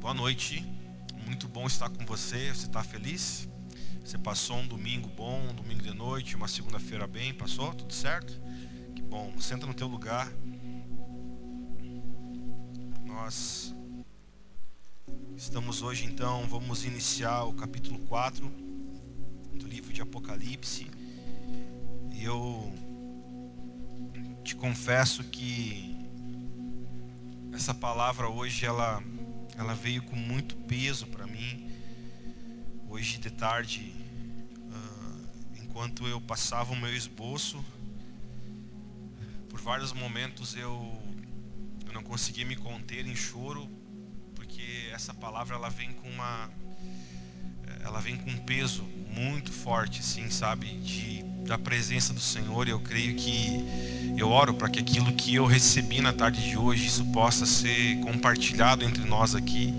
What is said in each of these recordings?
Boa noite. Muito bom estar com você. Você está feliz? Você passou um domingo bom, um domingo de noite, uma segunda-feira bem? Passou? Tudo certo? Que bom. Senta no teu lugar. Nós estamos hoje então, vamos iniciar o capítulo 4 do livro de Apocalipse. E eu te confesso que essa palavra hoje ela ela veio com muito peso para mim. Hoje de tarde, uh, enquanto eu passava o meu esboço, por vários momentos eu, eu não conseguia me conter em choro, porque essa palavra ela vem com uma ela vem com um peso muito forte, assim, sabe, de da presença do Senhor. Eu creio que eu oro para que aquilo que eu recebi na tarde de hoje isso possa ser compartilhado entre nós aqui,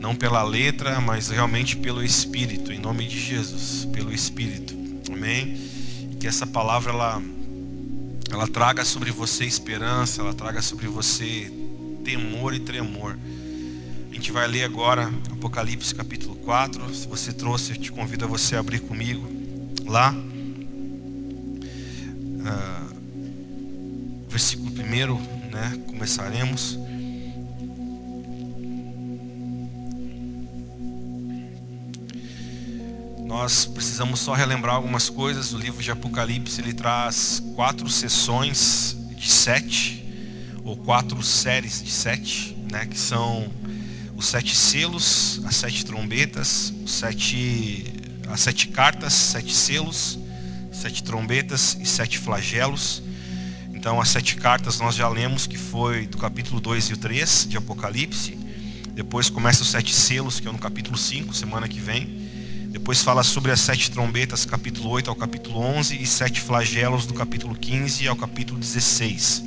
não pela letra, mas realmente pelo Espírito, em nome de Jesus, pelo Espírito. Amém. Que essa palavra ela ela traga sobre você esperança, ela traga sobre você temor e tremor. A gente vai ler agora Apocalipse capítulo 4. Se você trouxe, eu te convido a você abrir comigo lá. Uh, versículo 1, né? Começaremos. Nós precisamos só relembrar algumas coisas. O livro de Apocalipse ele traz quatro sessões de sete, ou quatro séries de sete, né? Que são os sete selos, as sete trombetas, os sete, as sete cartas, sete selos, sete trombetas e sete flagelos. Então, as sete cartas nós já lemos, que foi do capítulo 2 e o 3 de Apocalipse. Depois começa os sete selos, que é no capítulo 5, semana que vem. Depois fala sobre as sete trombetas, capítulo 8 ao capítulo 11, e sete flagelos, do capítulo 15 ao capítulo 16.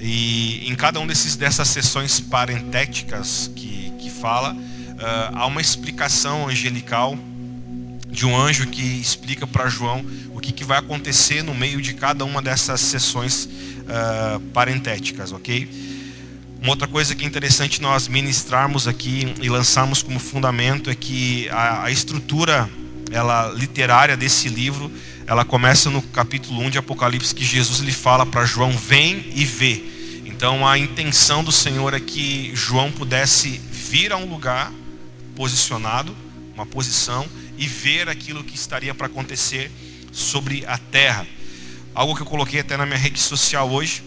E em cada um desses, dessas sessões parentéticas que, que fala, uh, há uma explicação angelical de um anjo que explica para João que, que vai acontecer no meio de cada uma dessas sessões uh, parentéticas, ok? Uma outra coisa que é interessante nós ministrarmos aqui e lançarmos como fundamento é que a, a estrutura ela literária desse livro ela começa no capítulo 1 de Apocalipse que Jesus lhe fala para João vem e vê então a intenção do Senhor é que João pudesse vir a um lugar posicionado, uma posição, e ver aquilo que estaria para acontecer sobre a terra. Algo que eu coloquei até na minha rede social hoje.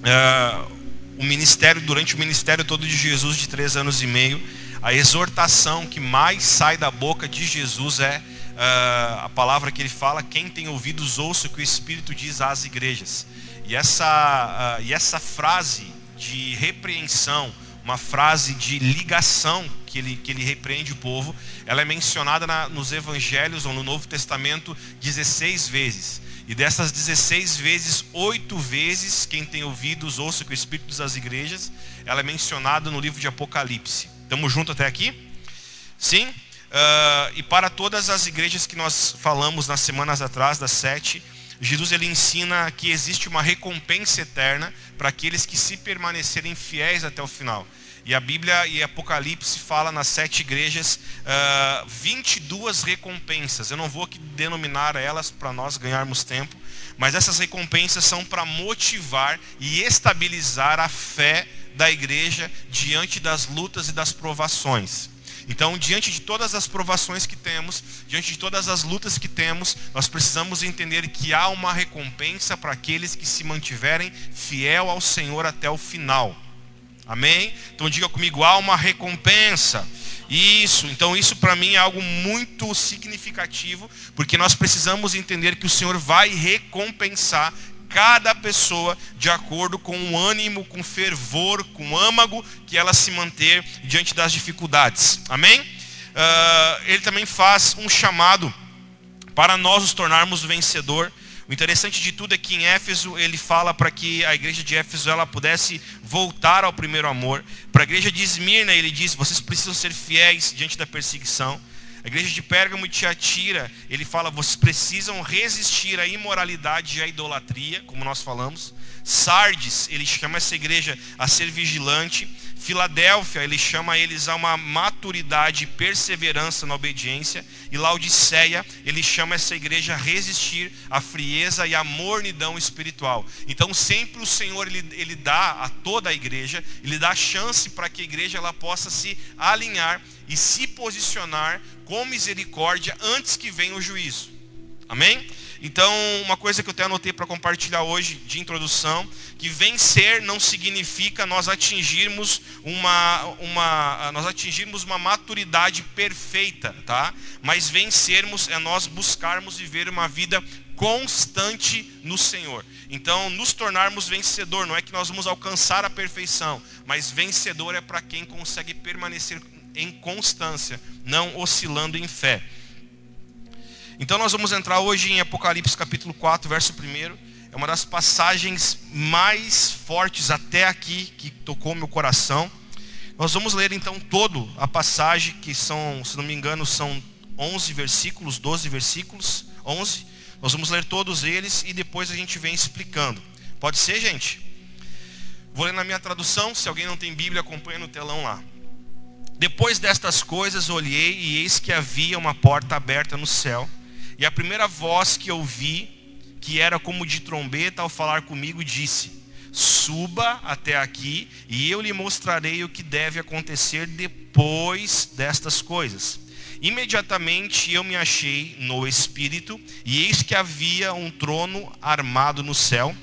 Uh, o ministério, durante o ministério todo de Jesus de três anos e meio, a exortação que mais sai da boca de Jesus é uh, a palavra que ele fala: quem tem ouvidos ouça o que o Espírito diz às igrejas. E essa, uh, e essa frase de repreensão, uma frase de ligação que ele, que ele repreende o povo, ela é mencionada na, nos evangelhos ou no Novo Testamento 16 vezes. E dessas 16 vezes, oito vezes, quem tem ouvidos, ouça que o Espírito às igrejas, ela é mencionada no livro de Apocalipse. Estamos juntos até aqui? Sim? Uh, e para todas as igrejas que nós falamos nas semanas atrás, das sete, Jesus ele ensina que existe uma recompensa eterna para aqueles que se permanecerem fiéis até o final. E a Bíblia e Apocalipse fala nas sete igrejas uh, ah, 22 recompensas. Eu não vou aqui denominar elas para nós ganharmos tempo, mas essas recompensas são para motivar e estabilizar a fé da igreja diante das lutas e das provações. Então, diante de todas as provações que temos, diante de todas as lutas que temos, nós precisamos entender que há uma recompensa para aqueles que se mantiverem fiel ao Senhor até o final. Amém? Então diga comigo, há uma recompensa. Isso, então isso para mim é algo muito significativo, porque nós precisamos entender que o Senhor vai recompensar cada pessoa de acordo com o ânimo, com fervor, com âmago que ela se manter diante das dificuldades. Amém? Uh, ele também faz um chamado para nós nos tornarmos vencedor. O interessante de tudo é que em Éfeso ele fala para que a igreja de Éfeso ela pudesse voltar ao primeiro amor. Para a igreja de Esmirna ele diz: vocês precisam ser fiéis diante da perseguição. A igreja de Pérgamo e Tiatira, ele fala, vocês precisam resistir à imoralidade e à idolatria, como nós falamos. Sardes, ele chama essa igreja a ser vigilante. Filadélfia, ele chama eles a uma maturidade e perseverança na obediência. E Laodiceia, ele chama essa igreja a resistir à frieza e à mornidão espiritual. Então, sempre o Senhor, ele, ele dá a toda a igreja, ele dá chance para que a igreja ela possa se alinhar e se posicionar com misericórdia antes que venha o juízo. Amém? Então, uma coisa que eu até anotei para compartilhar hoje de introdução, que vencer não significa nós atingirmos uma, uma, nós atingirmos uma maturidade perfeita, tá? Mas vencermos é nós buscarmos viver uma vida constante no Senhor. Então, nos tornarmos vencedor, não é que nós vamos alcançar a perfeição, mas vencedor é para quem consegue permanecer em constância, não oscilando em fé. Então nós vamos entrar hoje em Apocalipse capítulo 4, verso 1. É uma das passagens mais fortes até aqui que tocou meu coração. Nós vamos ler então todo a passagem, que são, se não me engano, são 11 versículos, 12 versículos, 11. Nós vamos ler todos eles e depois a gente vem explicando. Pode ser, gente? Vou ler na minha tradução, se alguém não tem Bíblia, acompanha no telão lá. Depois destas coisas olhei e eis que havia uma porta aberta no céu e a primeira voz que ouvi, que era como de trombeta ao falar comigo, disse: Suba até aqui e eu lhe mostrarei o que deve acontecer depois destas coisas. Imediatamente eu me achei no espírito, e eis que havia um trono armado no céu,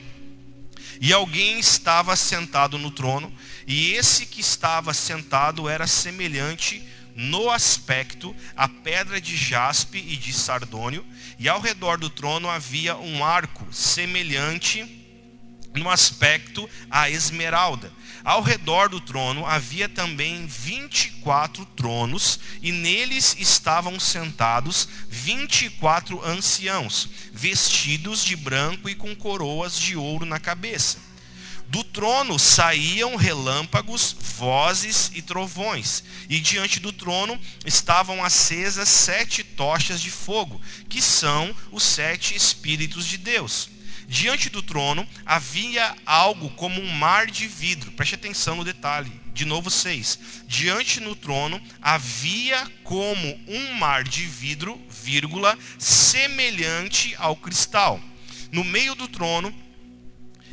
e alguém estava sentado no trono, e esse que estava sentado era semelhante no aspecto a pedra de jaspe e de sardônio, e ao redor do trono havia um arco semelhante no aspecto a esmeralda. Ao redor do trono havia também 24 tronos, e neles estavam sentados 24 anciãos, vestidos de branco e com coroas de ouro na cabeça. Do trono saíam relâmpagos, vozes e trovões, e diante do trono estavam acesas sete tochas de fogo, que são os sete Espíritos de Deus. Diante do trono havia algo como um mar de vidro, preste atenção no detalhe, de novo seis. Diante do trono havia como um mar de vidro, vírgula, semelhante ao cristal. No meio do trono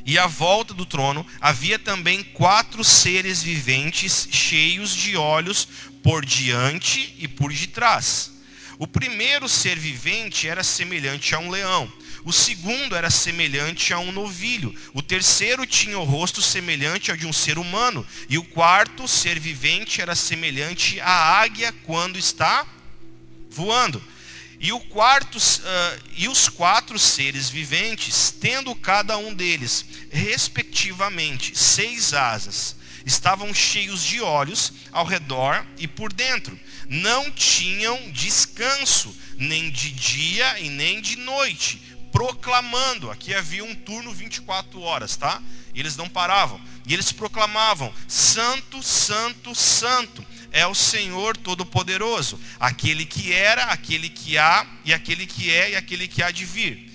e à volta do trono havia também quatro seres viventes cheios de olhos por diante e por detrás. O primeiro ser vivente era semelhante a um leão. O segundo era semelhante a um novilho. O terceiro tinha o rosto semelhante ao de um ser humano. E o quarto ser vivente era semelhante à águia quando está voando. E, o quarto, uh, e os quatro seres viventes, tendo cada um deles, respectivamente, seis asas, estavam cheios de olhos ao redor e por dentro. Não tinham descanso, nem de dia e nem de noite, proclamando. Aqui havia um turno 24 horas, tá? E eles não paravam. E eles proclamavam: Santo, Santo, Santo é o Senhor Todo-Poderoso, aquele que era, aquele que há, e aquele que é, e aquele que há de vir.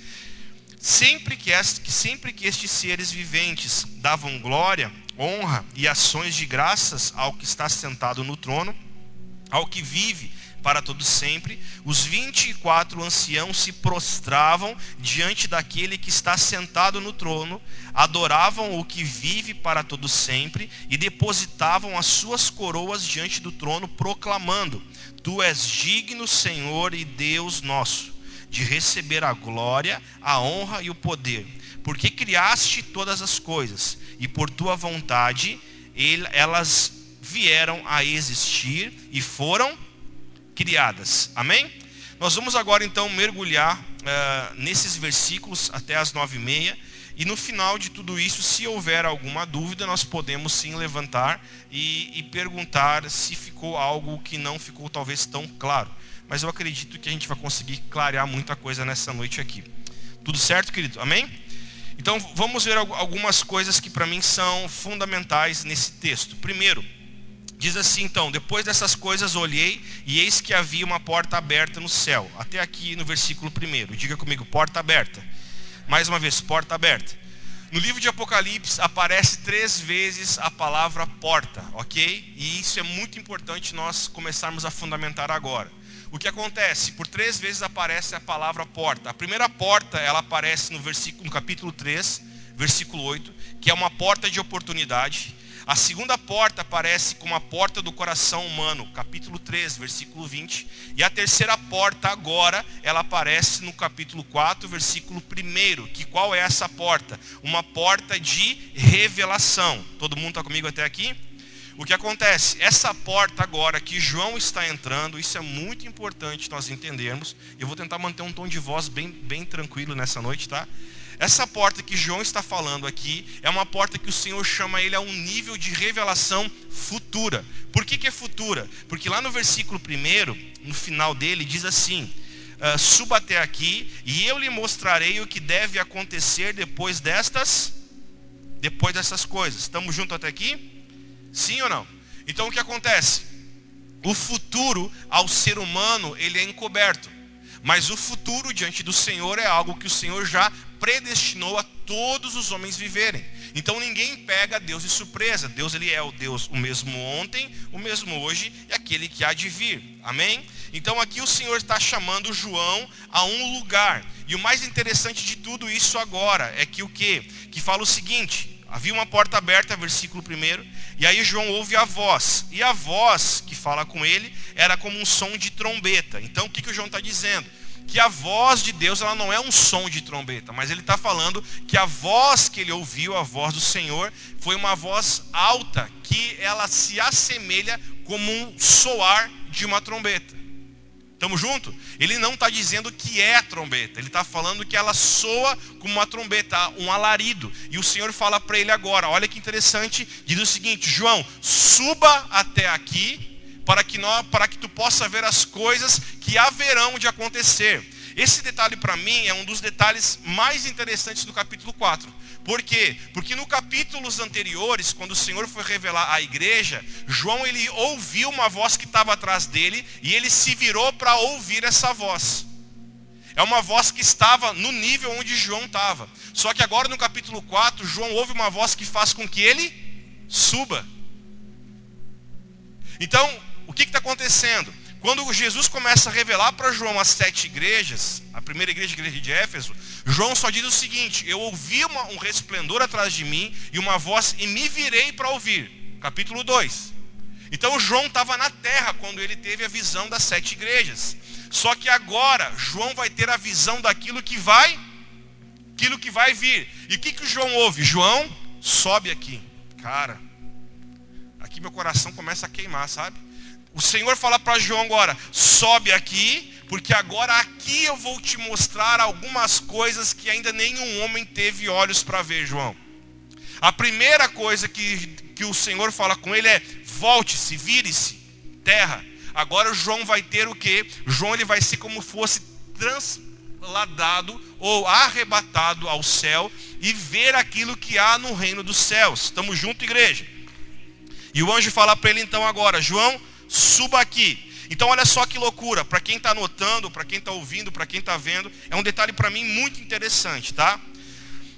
Sempre que, sempre que estes seres viventes davam glória, honra e ações de graças ao que está sentado no trono, ao que vive para todo sempre, os 24 anciãos se prostravam diante daquele que está sentado no trono, adoravam o que vive para todo sempre e depositavam as suas coroas diante do trono, proclamando: Tu és digno, Senhor e Deus nosso, de receber a glória, a honra e o poder, porque criaste todas as coisas e por tua vontade elas vieram a existir e foram criadas. Amém? Nós vamos agora então mergulhar uh, nesses versículos até as nove e meia. E no final de tudo isso, se houver alguma dúvida, nós podemos sim levantar e, e perguntar se ficou algo que não ficou talvez tão claro. Mas eu acredito que a gente vai conseguir clarear muita coisa nessa noite aqui. Tudo certo, querido? Amém? Então vamos ver algumas coisas que para mim são fundamentais nesse texto. Primeiro, Diz assim então: Depois dessas coisas olhei, e eis que havia uma porta aberta no céu. Até aqui no versículo 1. Diga comigo: porta aberta. Mais uma vez, porta aberta. No livro de Apocalipse aparece três vezes a palavra porta, ok? E isso é muito importante nós começarmos a fundamentar agora. O que acontece? Por três vezes aparece a palavra porta. A primeira porta, ela aparece no, versículo, no capítulo 3, versículo 8, que é uma porta de oportunidade. A segunda porta aparece como a porta do coração humano, capítulo 3, versículo 20. E a terceira porta agora, ela aparece no capítulo 4, versículo 1. Que qual é essa porta? Uma porta de revelação. Todo mundo está comigo até aqui? O que acontece? Essa porta agora que João está entrando, isso é muito importante nós entendermos. Eu vou tentar manter um tom de voz bem, bem tranquilo nessa noite, tá? Essa porta que João está falando aqui é uma porta que o Senhor chama ele a um nível de revelação futura. Por que, que é futura? Porque lá no versículo 1, no final dele, diz assim: uh, Suba até aqui e eu lhe mostrarei o que deve acontecer depois destas, depois dessas coisas. Estamos juntos até aqui? Sim ou não? Então o que acontece? O futuro ao ser humano ele é encoberto. Mas o futuro diante do Senhor é algo que o Senhor já predestinou a todos os homens viverem. Então ninguém pega Deus de surpresa. Deus ele é o Deus o mesmo ontem, o mesmo hoje e aquele que há de vir. Amém? Então aqui o Senhor está chamando João a um lugar. E o mais interessante de tudo isso agora é que o que? Que fala o seguinte: havia uma porta aberta, versículo 1, e aí João ouve a voz. E a voz que fala com ele era como um som de trombeta. Então o que, que o João está dizendo? Que a voz de Deus ela não é um som de trombeta, mas ele está falando que a voz que ele ouviu, a voz do Senhor, foi uma voz alta, que ela se assemelha como um soar de uma trombeta. Estamos juntos? Ele não está dizendo que é trombeta, ele está falando que ela soa como uma trombeta, um alarido. E o Senhor fala para ele agora: olha que interessante, diz o seguinte: João, suba até aqui para que, nós, para que tu possa ver as coisas que haverão de acontecer. Esse detalhe para mim é um dos detalhes mais interessantes do capítulo 4. Por quê? Porque no capítulos anteriores, quando o Senhor foi revelar à igreja, João ele ouviu uma voz que estava atrás dele e ele se virou para ouvir essa voz. É uma voz que estava no nível onde João estava. Só que agora no capítulo 4, João ouve uma voz que faz com que ele suba. Então, o que está acontecendo? Quando Jesus começa a revelar para João as sete igrejas, a primeira igreja, a igreja de Éfeso, João só diz o seguinte: Eu ouvi uma, um resplendor atrás de mim e uma voz, e me virei para ouvir. Capítulo 2. Então João estava na terra quando ele teve a visão das sete igrejas. Só que agora João vai ter a visão daquilo que vai, aquilo que vai vir. E o que, que João ouve? João sobe aqui. Cara, aqui meu coração começa a queimar, sabe? O Senhor fala para João agora: sobe aqui, porque agora aqui eu vou te mostrar algumas coisas que ainda nenhum homem teve olhos para ver, João. A primeira coisa que, que o Senhor fala com ele é: volte-se, vire-se, terra. Agora João vai ter o que? João ele vai ser como fosse transladado ou arrebatado ao céu e ver aquilo que há no reino dos céus. Estamos juntos, igreja? E o anjo fala para ele então agora: João, suba aqui. Então olha só que loucura, para quem está anotando, para quem está ouvindo, para quem está vendo, é um detalhe para mim muito interessante, tá?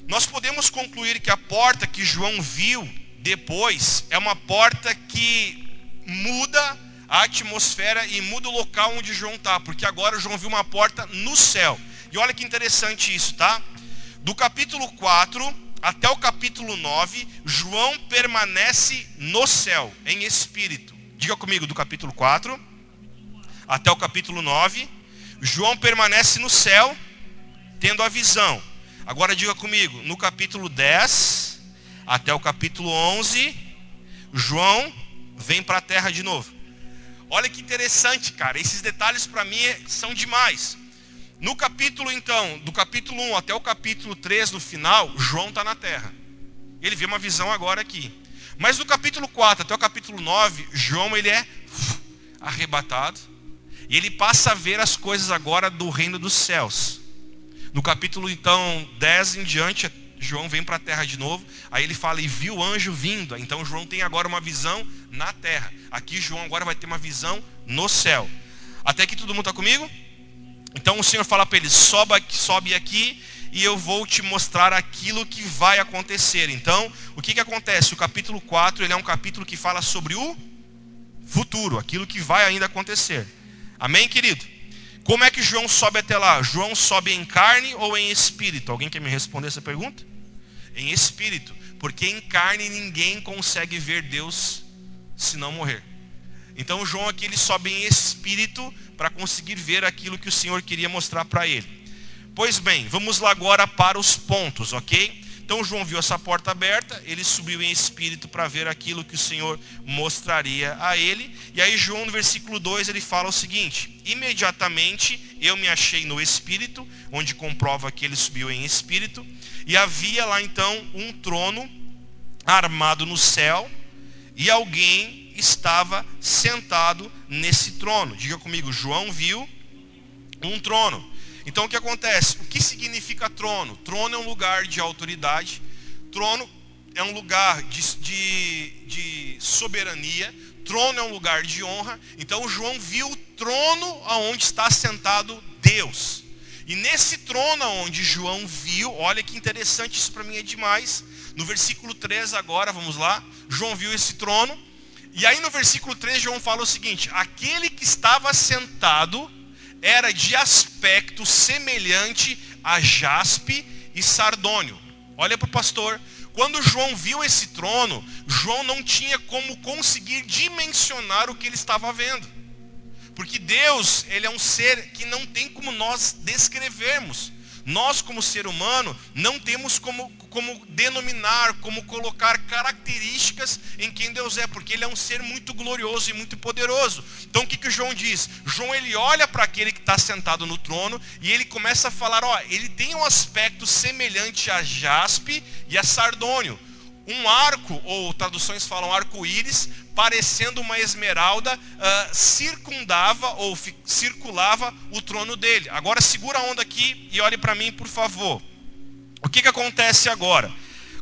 Nós podemos concluir que a porta que João viu depois é uma porta que muda a atmosfera e muda o local onde João está, porque agora João viu uma porta no céu. E olha que interessante isso, tá? Do capítulo 4 até o capítulo 9, João permanece no céu, em espírito. Diga comigo, do capítulo 4 até o capítulo 9. João permanece no céu, tendo a visão. Agora diga comigo, no capítulo 10 até o capítulo 11, João vem para a terra de novo. Olha que interessante, cara. Esses detalhes para mim são demais. No capítulo, então, do capítulo 1 até o capítulo 3, no final, João está na terra. Ele vê uma visão agora aqui. Mas do capítulo 4 até o capítulo 9, João ele é arrebatado. E ele passa a ver as coisas agora do reino dos céus. No capítulo então 10 em diante, João vem para a terra de novo. Aí ele fala e viu o anjo vindo. Então João tem agora uma visão na terra. Aqui João agora vai ter uma visão no céu. Até aqui todo mundo está comigo? Então o Senhor fala para ele: sobe, sobe aqui e eu vou te mostrar aquilo que vai acontecer. Então, o que, que acontece? O capítulo 4 ele é um capítulo que fala sobre o futuro, aquilo que vai ainda acontecer. Amém, querido? Como é que João sobe até lá? João sobe em carne ou em espírito? Alguém quer me responder essa pergunta? Em espírito, porque em carne ninguém consegue ver Deus se não morrer. Então João aqui ele sobe em espírito para conseguir ver aquilo que o Senhor queria mostrar para ele. Pois bem, vamos lá agora para os pontos, ok? Então João viu essa porta aberta, ele subiu em espírito para ver aquilo que o Senhor mostraria a ele. E aí João no versículo 2 ele fala o seguinte: Imediatamente eu me achei no espírito, onde comprova que ele subiu em espírito, e havia lá então um trono armado no céu, e alguém estava sentado nesse trono. Diga comigo, João viu um trono. Então o que acontece? O que significa trono? Trono é um lugar de autoridade, trono é um lugar de, de, de soberania, trono é um lugar de honra. Então João viu o trono aonde está sentado Deus. E nesse trono onde João viu, olha que interessante, isso para mim é demais. No versículo 3 agora, vamos lá. João viu esse trono. E aí no versículo 3 João fala o seguinte: aquele que estava sentado era de aspecto semelhante a jaspe e sardônio. Olha para o pastor. Quando João viu esse trono, João não tinha como conseguir dimensionar o que ele estava vendo. Porque Deus, ele é um ser que não tem como nós descrevermos. Nós, como ser humano, não temos como, como denominar, como colocar características em quem Deus é, porque Ele é um ser muito glorioso e muito poderoso. Então o que, que João diz? João ele olha para aquele que está sentado no trono e ele começa a falar: ó, ele tem um aspecto semelhante a jaspe e a sardônio um arco, ou traduções falam arco-íris, parecendo uma esmeralda, uh, circundava ou circulava o trono dele. Agora segura a onda aqui e olhe para mim, por favor. O que, que acontece agora?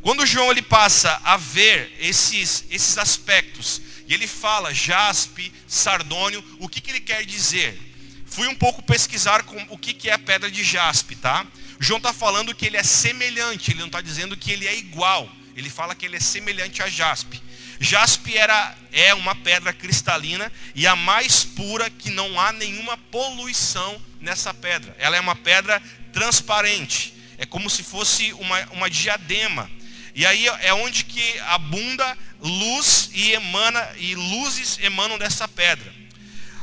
Quando João ele passa a ver esses, esses aspectos, e ele fala jaspe, sardônio, o que, que ele quer dizer? Fui um pouco pesquisar com o que, que é a pedra de jaspe, tá? João está falando que ele é semelhante, ele não está dizendo que ele é igual. Ele fala que ele é semelhante a jaspe. Jaspe era, é uma pedra cristalina e a mais pura que não há nenhuma poluição nessa pedra. Ela é uma pedra transparente. É como se fosse uma, uma diadema. E aí é onde que abunda luz e emana e luzes emanam dessa pedra.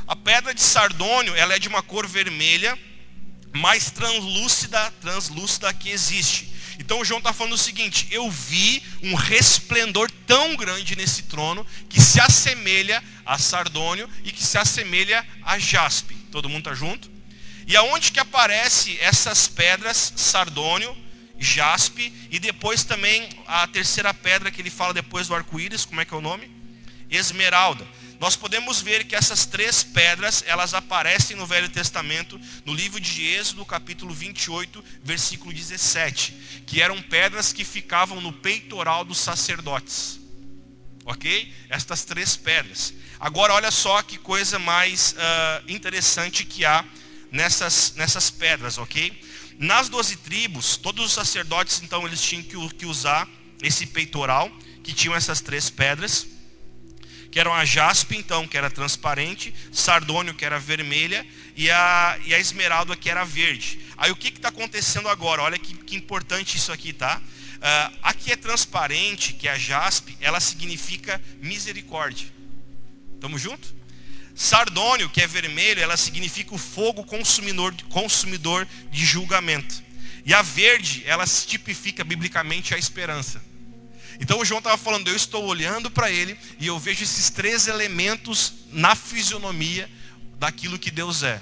A pedra de sardônio, ela é de uma cor vermelha, mais translúcida, translúcida que existe. Então João está falando o seguinte: eu vi um resplendor tão grande nesse trono que se assemelha a sardônio e que se assemelha a jaspe. Todo mundo está junto? E aonde que aparece essas pedras, sardônio, jaspe e depois também a terceira pedra que ele fala depois do arco-íris, como é que é o nome? Esmeralda nós podemos ver que essas três pedras, elas aparecem no Velho Testamento, no livro de Êxodo, capítulo 28, versículo 17, que eram pedras que ficavam no peitoral dos sacerdotes. Ok? Estas três pedras. Agora, olha só que coisa mais uh, interessante que há nessas, nessas pedras, ok? Nas doze tribos, todos os sacerdotes, então, eles tinham que, que usar esse peitoral, que tinham essas três pedras que eram a jaspe, então, que era transparente, sardônio, que era vermelha, e a, e a esmeralda, que era verde. Aí o que está acontecendo agora? Olha que, que importante isso aqui, tá? Uh, a que é transparente, que é a jaspe, ela significa misericórdia. Estamos juntos? Sardônio, que é vermelho, ela significa o fogo consumidor, consumidor de julgamento. E a verde, ela tipifica biblicamente a esperança. Então o João estava falando, eu estou olhando para ele e eu vejo esses três elementos na fisionomia daquilo que Deus é.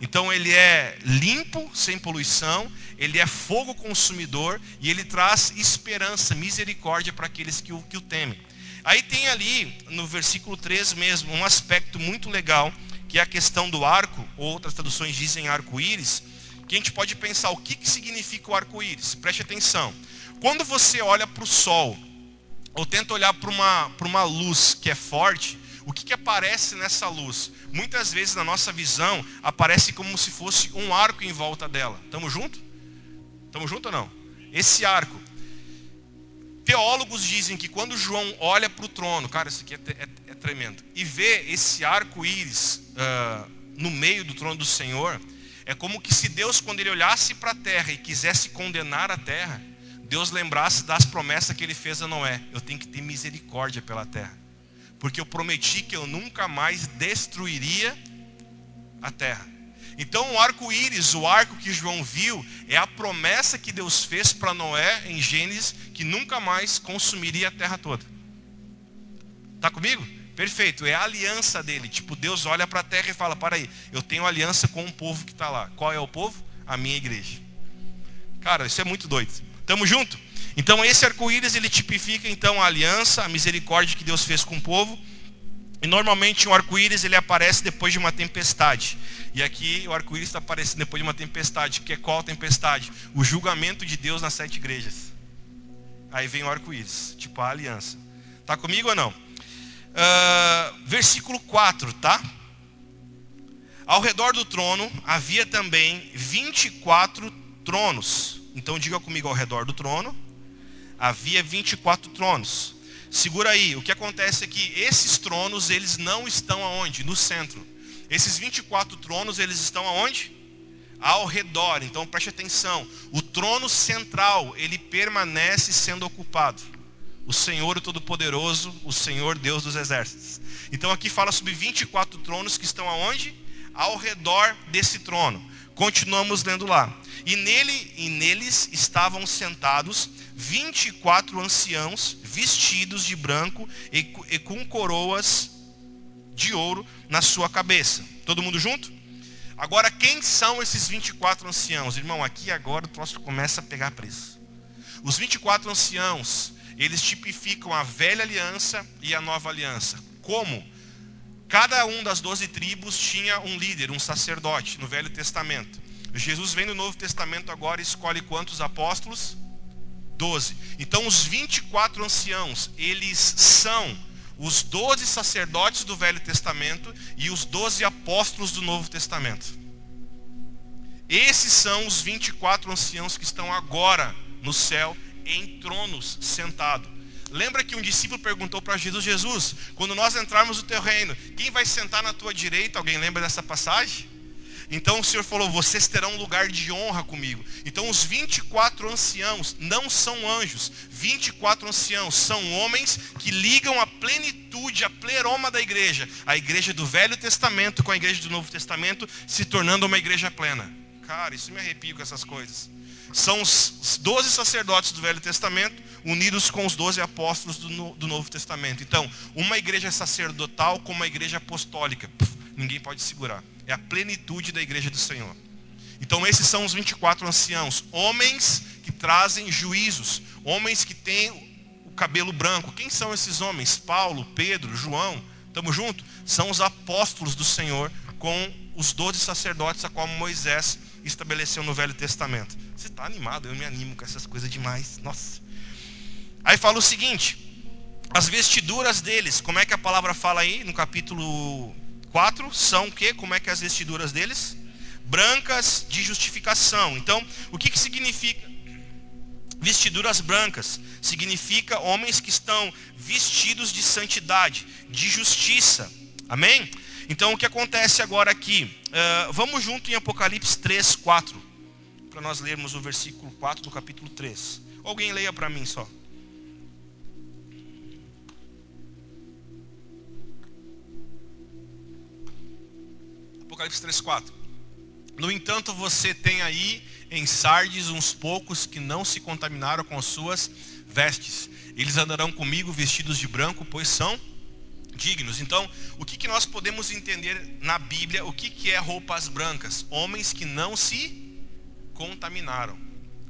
Então ele é limpo, sem poluição, ele é fogo consumidor e ele traz esperança, misericórdia para aqueles que o, que o temem. Aí tem ali, no versículo 3 mesmo, um aspecto muito legal, que é a questão do arco, ou outras traduções dizem arco-íris, que a gente pode pensar o que, que significa o arco-íris. Preste atenção. Quando você olha para o sol, ou tenta olhar para uma, uma luz que é forte, o que, que aparece nessa luz? Muitas vezes na nossa visão aparece como se fosse um arco em volta dela. Estamos juntos? Estamos juntos ou não? Esse arco. Teólogos dizem que quando João olha para o trono, cara, isso aqui é, é, é, tremendo, e vê esse arco-íris uh, no meio do trono do Senhor, é como que se Deus, quando ele olhasse para a terra e quisesse condenar a terra, Deus lembrasse das promessas que ele fez a Noé: eu tenho que ter misericórdia pela terra, porque eu prometi que eu nunca mais destruiria a terra. Então o arco-íris, o arco que João viu, é a promessa que Deus fez para Noé em Gênesis, que nunca mais consumiria a terra toda. Está comigo? Perfeito, é a aliança dele. Tipo, Deus olha para a terra e fala: Para aí, eu tenho aliança com o povo que está lá. Qual é o povo? A minha igreja. Cara, isso é muito doido. Tamo junto? Então esse arco-íris ele tipifica então a aliança, a misericórdia que Deus fez com o povo. E normalmente um arco-íris ele aparece depois de uma tempestade. E aqui o arco-íris está aparecendo depois de uma tempestade. Que é qual tempestade? O julgamento de Deus nas sete igrejas. Aí vem o arco-íris, tipo a aliança. Tá comigo ou não? Uh, versículo 4, tá? Ao redor do trono havia também 24 tronos. Então diga comigo ao redor do trono. Havia 24 tronos. Segura aí, o que acontece é que esses tronos, eles não estão aonde? No centro. Esses 24 tronos, eles estão aonde? Ao redor. Então preste atenção. O trono central, ele permanece sendo ocupado. O Senhor Todo-Poderoso, o Senhor Deus dos Exércitos. Então aqui fala sobre 24 tronos que estão aonde? Ao redor desse trono. Continuamos lendo lá. E nele e neles estavam sentados 24 anciãos vestidos de branco e, e com coroas de ouro na sua cabeça. Todo mundo junto? Agora, quem são esses 24 anciãos? Irmão, aqui agora o troço começa a pegar preço. Os 24 anciãos, eles tipificam a velha aliança e a nova aliança. Como? Cada um das doze tribos tinha um líder, um sacerdote no Velho Testamento. Jesus vem no Novo Testamento agora e escolhe quantos apóstolos? 12. Então os 24 anciãos, eles são os 12 sacerdotes do Velho Testamento e os 12 apóstolos do Novo Testamento. Esses são os 24 anciãos que estão agora no céu em tronos sentados. Lembra que um discípulo perguntou para Jesus: Jesus, quando nós entrarmos no teu reino, quem vai sentar na tua direita? Alguém lembra dessa passagem? Então o Senhor falou: Vocês terão um lugar de honra comigo. Então os 24 anciãos não são anjos. 24 anciãos são homens que ligam a plenitude, a pleroma da igreja. A igreja do Velho Testamento com a igreja do Novo Testamento, se tornando uma igreja plena. Cara, isso me arrepio com essas coisas. São os 12 sacerdotes do Velho Testamento unidos com os 12 apóstolos do, Novo Testamento. Então, uma igreja sacerdotal com uma igreja apostólica. Ninguém pode segurar. É a plenitude da igreja do Senhor. Então esses são os 24 anciãos, homens que trazem juízos, homens que têm o cabelo branco. Quem são esses homens? Paulo, Pedro, João, estamos juntos? São os apóstolos do Senhor com os doze sacerdotes a qual Moisés estabeleceu no Velho Testamento. Você está animado? Eu me animo com essas coisas demais. Nossa. Aí fala o seguinte: as vestiduras deles, como é que a palavra fala aí no capítulo Quatro são o que? Como é que é as vestiduras deles? Brancas de justificação. Então, o que, que significa vestiduras brancas? Significa homens que estão vestidos de santidade, de justiça. Amém? Então, o que acontece agora aqui? Uh, vamos junto em Apocalipse 3, 4. Para nós lermos o versículo 4 do capítulo 3. Alguém leia para mim só. Apocalipse 3,4. No entanto, você tem aí em Sardes uns poucos que não se contaminaram com as suas vestes. Eles andarão comigo vestidos de branco, pois são dignos. Então, o que, que nós podemos entender na Bíblia? O que, que é roupas brancas? Homens que não se contaminaram.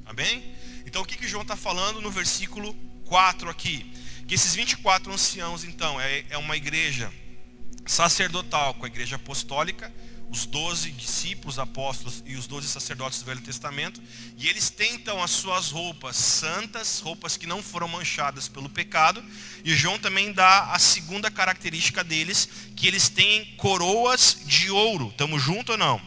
Amém? Então, o que, que João está falando no versículo 4 aqui? Que esses 24 anciãos, então, é, é uma igreja sacerdotal com a igreja apostólica os doze discípulos, apóstolos e os doze sacerdotes do Velho Testamento, e eles tentam as suas roupas santas, roupas que não foram manchadas pelo pecado, e João também dá a segunda característica deles, que eles têm coroas de ouro. Estamos juntos ou não?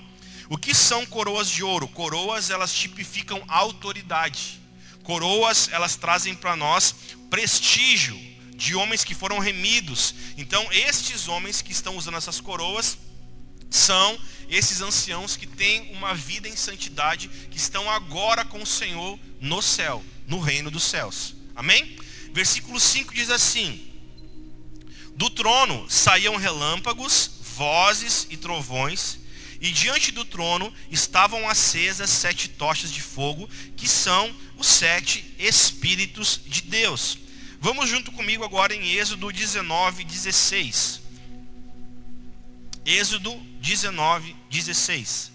O que são coroas de ouro? Coroas, elas tipificam autoridade. Coroas, elas trazem para nós prestígio de homens que foram remidos. Então, estes homens que estão usando essas coroas são esses anciãos que têm uma vida em santidade, que estão agora com o Senhor no céu, no reino dos céus. Amém? Versículo 5 diz assim: Do trono saíam relâmpagos, vozes e trovões, e diante do trono estavam acesas sete tochas de fogo, que são os sete Espíritos de Deus. Vamos junto comigo agora em Êxodo 19, 16. Êxodo 19, 16.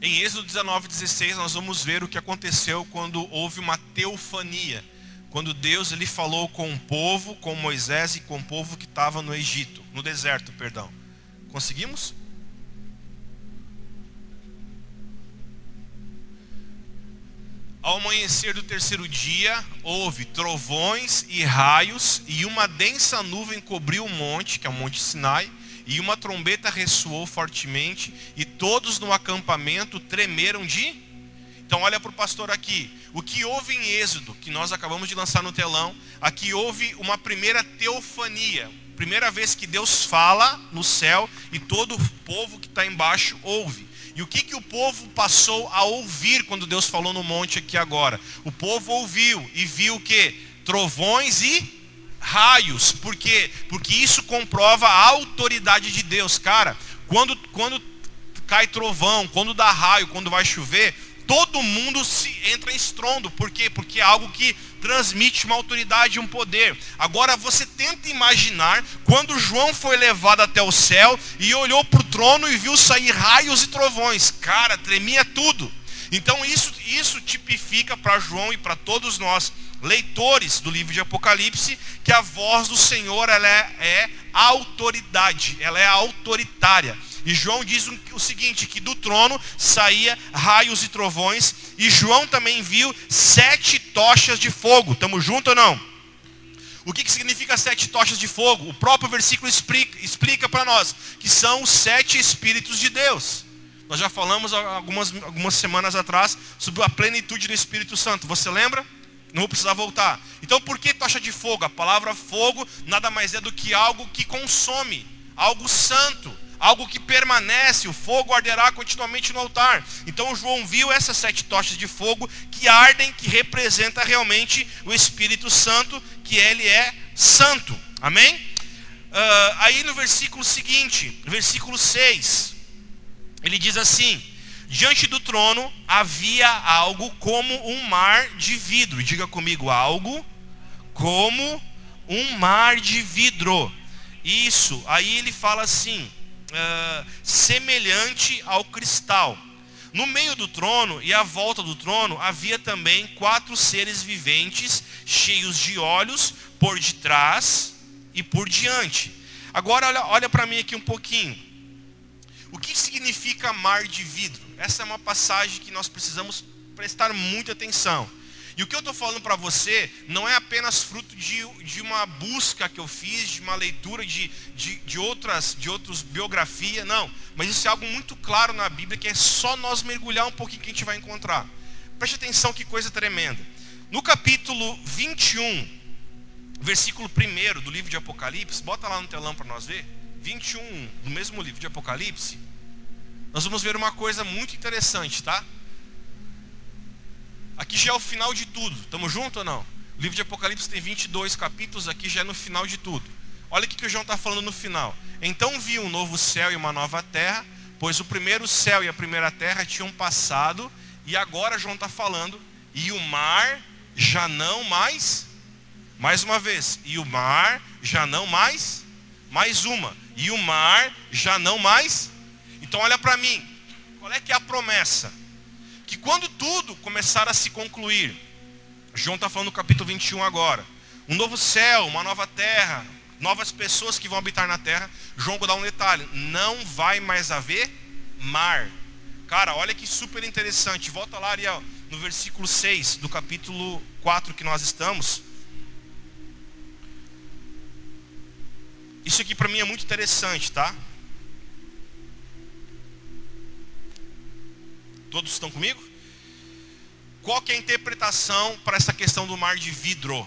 Em Êxodo 19, 16, nós vamos ver o que aconteceu quando houve uma teofania. Quando Deus ele falou com o povo, com Moisés e com o povo que estava no Egito, no deserto, perdão. Conseguimos? Ao amanhecer do terceiro dia, houve trovões e raios, e uma densa nuvem cobriu o monte, que é o Monte Sinai, e uma trombeta ressoou fortemente, e todos no acampamento tremeram de. Então, olha para o pastor aqui. O que houve em Êxodo, que nós acabamos de lançar no telão, aqui houve uma primeira teofania. Primeira vez que Deus fala no céu e todo o povo que está embaixo ouve. E o que, que o povo passou a ouvir quando Deus falou no monte aqui agora? O povo ouviu e viu o que? Trovões e raios. Por quê? Porque isso comprova a autoridade de Deus. Cara, quando, quando cai trovão, quando dá raio, quando vai chover, todo mundo se entra em estrondo. Por quê? Porque é algo que transmite uma autoridade e um poder. Agora você tenta imaginar quando João foi levado até o céu e olhou para o trono e viu sair raios e trovões. Cara, tremia tudo. Então isso, isso tipifica para João e para todos nós leitores do livro de Apocalipse que a voz do Senhor ela é, é autoridade, ela é autoritária. E João diz o seguinte: que do trono saía raios e trovões, e João também viu sete tochas de fogo. Estamos juntos ou não? O que, que significa sete tochas de fogo? O próprio versículo explica, explica para nós que são os sete Espíritos de Deus. Nós já falamos algumas, algumas semanas atrás sobre a plenitude do Espírito Santo. Você lembra? Não vou precisar voltar. Então, por que tocha de fogo? A palavra fogo nada mais é do que algo que consome, algo santo, algo que permanece. O fogo arderá continuamente no altar. Então, João viu essas sete tochas de fogo que ardem, que representa realmente o Espírito Santo, que ele é santo. Amém? Uh, aí no versículo seguinte, versículo 6, ele diz assim: Diante do trono havia algo como um mar de vidro. Diga comigo, algo como um mar de vidro. Isso, aí ele fala assim: uh, semelhante ao cristal. No meio do trono e à volta do trono havia também quatro seres viventes, cheios de olhos por detrás e por diante. Agora olha, olha para mim aqui um pouquinho. O que significa mar de vidro? Essa é uma passagem que nós precisamos prestar muita atenção. E o que eu estou falando para você não é apenas fruto de, de uma busca que eu fiz, de uma leitura de, de, de outras de outros biografias, não. Mas isso é algo muito claro na Bíblia que é só nós mergulhar um pouquinho que a gente vai encontrar. Preste atenção que coisa tremenda. No capítulo 21, versículo 1 do livro de Apocalipse, bota lá no telão para nós ver. 21 do mesmo livro de Apocalipse nós vamos ver uma coisa muito interessante, tá? Aqui já é o final de tudo. Estamos juntos ou não? O livro de Apocalipse tem 22 capítulos, aqui já é no final de tudo. Olha o que o João está falando no final. Então vi um novo céu e uma nova terra, pois o primeiro céu e a primeira terra tinham passado, e agora João está falando, e o mar já não mais, mais uma vez, e o mar já não mais, mais uma, e o mar já não mais então olha para mim. Qual é que é a promessa? Que quando tudo começar a se concluir, João está falando no capítulo 21 agora. Um novo céu, uma nova terra, novas pessoas que vão habitar na terra. João dar um detalhe: não vai mais haver mar. Cara, olha que super interessante. Volta lá, Ariel. no versículo 6 do capítulo 4 que nós estamos. Isso aqui para mim é muito interessante, tá? Todos estão comigo? Qual que é a interpretação para essa questão do mar de vidro?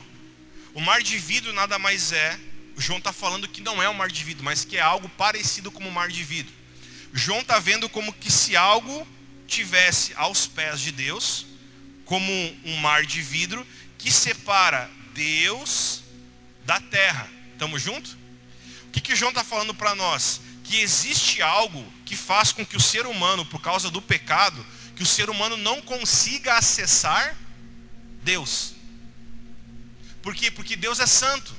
O mar de vidro nada mais é, João está falando que não é um mar de vidro, mas que é algo parecido com o mar de vidro. João está vendo como que se algo tivesse aos pés de Deus, como um mar de vidro que separa Deus da terra. Estamos juntos? O que, que João está falando para nós? Que existe algo que faz com que o ser humano, por causa do pecado, que o ser humano não consiga acessar Deus. Por quê? Porque Deus é santo.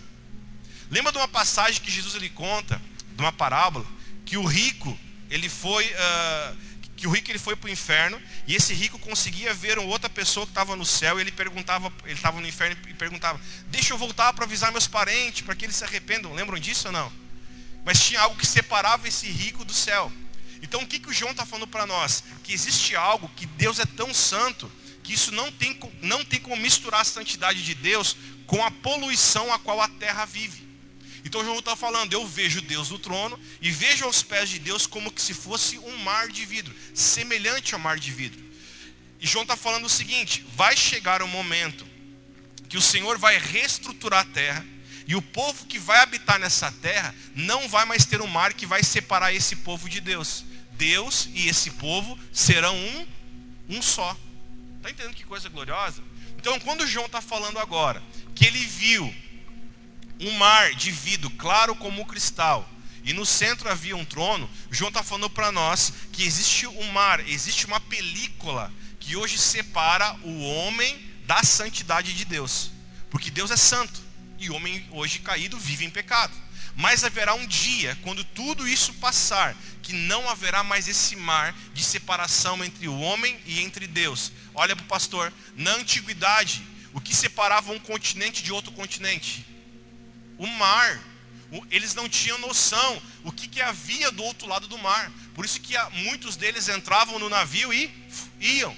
Lembra de uma passagem que Jesus ele conta, de uma parábola, que o rico ele foi uh, que o rico ele foi para o inferno e esse rico conseguia ver uma outra pessoa que estava no céu e ele perguntava, ele estava no inferno e perguntava: Deixa eu voltar para avisar meus parentes para que eles se arrependam. Lembram disso ou não? Mas tinha algo que separava esse rico do céu. Então o que, que o João está falando para nós? Que existe algo que Deus é tão santo que isso não tem, não tem como misturar a santidade de Deus com a poluição a qual a terra vive. Então João está falando, eu vejo Deus no trono e vejo aos pés de Deus como que se fosse um mar de vidro, semelhante ao mar de vidro. E João está falando o seguinte: vai chegar o um momento que o Senhor vai reestruturar a terra e o povo que vai habitar nessa terra não vai mais ter um mar que vai separar esse povo de Deus. Deus e esse povo serão um, um só. Está entendendo que coisa gloriosa? Então, quando João está falando agora que ele viu um mar de vidro claro como cristal e no centro havia um trono, João está falando para nós que existe um mar, existe uma película que hoje separa o homem da santidade de Deus, porque Deus é santo e o homem hoje caído vive em pecado. Mas haverá um dia, quando tudo isso passar, que não haverá mais esse mar de separação entre o homem e entre Deus. Olha para o pastor, na antiguidade, o que separava um continente de outro continente? O mar. Eles não tinham noção o que, que havia do outro lado do mar. Por isso que muitos deles entravam no navio e iam.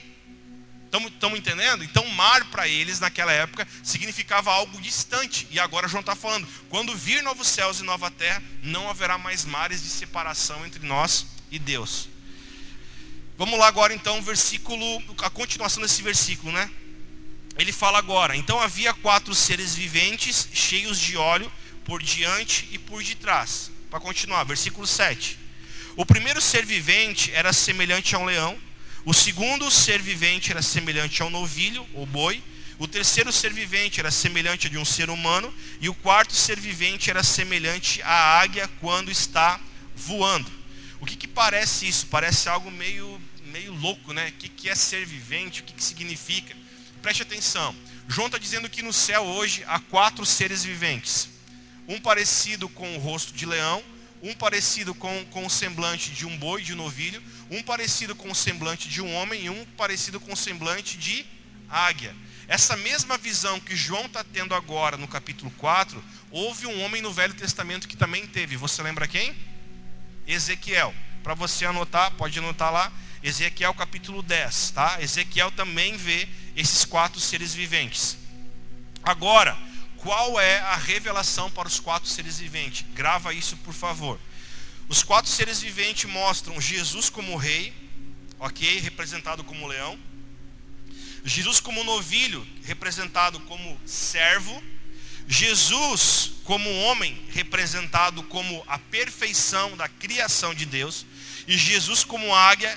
Estamos entendendo? Então, mar para eles naquela época significava algo distante. E agora João está falando: quando vir novos céus e nova terra, não haverá mais mares de separação entre nós e Deus. Vamos lá agora então, versículo, a continuação desse versículo, né? Ele fala agora: então havia quatro seres viventes cheios de óleo por diante e por detrás. Para continuar, versículo 7. O primeiro ser vivente era semelhante a um leão o segundo ser vivente era semelhante ao novilho, ou boi. O terceiro ser vivente era semelhante a de um ser humano. E o quarto ser vivente era semelhante à águia quando está voando. O que, que parece isso? Parece algo meio, meio louco, né? O que, que é ser vivente? O que, que significa? Preste atenção. João está dizendo que no céu hoje há quatro seres viventes. Um parecido com o rosto de leão, um parecido com, com o semblante de um boi, de um novilho, um parecido com o semblante de um homem e um parecido com o semblante de águia. Essa mesma visão que João está tendo agora no capítulo 4, houve um homem no Velho Testamento que também teve. Você lembra quem? Ezequiel. Para você anotar, pode anotar lá. Ezequiel capítulo 10, tá? Ezequiel também vê esses quatro seres viventes. Agora, qual é a revelação para os quatro seres viventes? Grava isso, por favor. Os quatro seres viventes mostram Jesus como rei, ok? Representado como leão. Jesus como novilho, representado como servo. Jesus como homem, representado como a perfeição da criação de Deus. E Jesus como águia,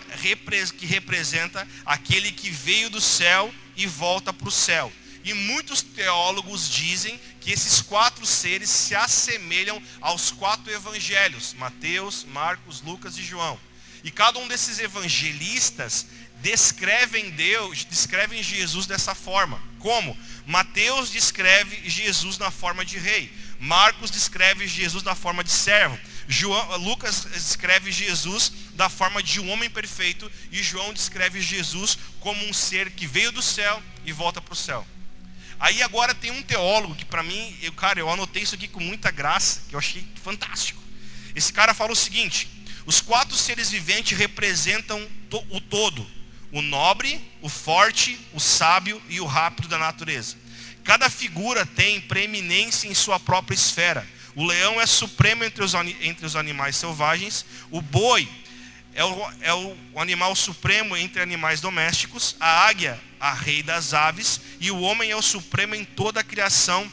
que representa aquele que veio do céu e volta para o céu. E muitos teólogos dizem que esses quatro seres se assemelham aos quatro evangelhos: Mateus, Marcos, Lucas e João. E cada um desses evangelistas descrevem Deus, descrevem Jesus dessa forma. Como? Mateus descreve Jesus na forma de rei. Marcos descreve Jesus na forma de servo. João, Lucas descreve Jesus da forma de um homem perfeito e João descreve Jesus como um ser que veio do céu e volta para o céu. Aí agora tem um teólogo que para mim, eu, cara, eu anotei isso aqui com muita graça, que eu achei fantástico. Esse cara fala o seguinte: os quatro seres viventes representam o todo. o nobre, o forte, o sábio e o rápido da natureza. Cada figura tem preeminência em sua própria esfera. O leão é supremo entre os, entre os animais selvagens, o boi é o, é o animal supremo entre animais domésticos, a águia, a rei das aves, e o homem é o supremo em toda a criação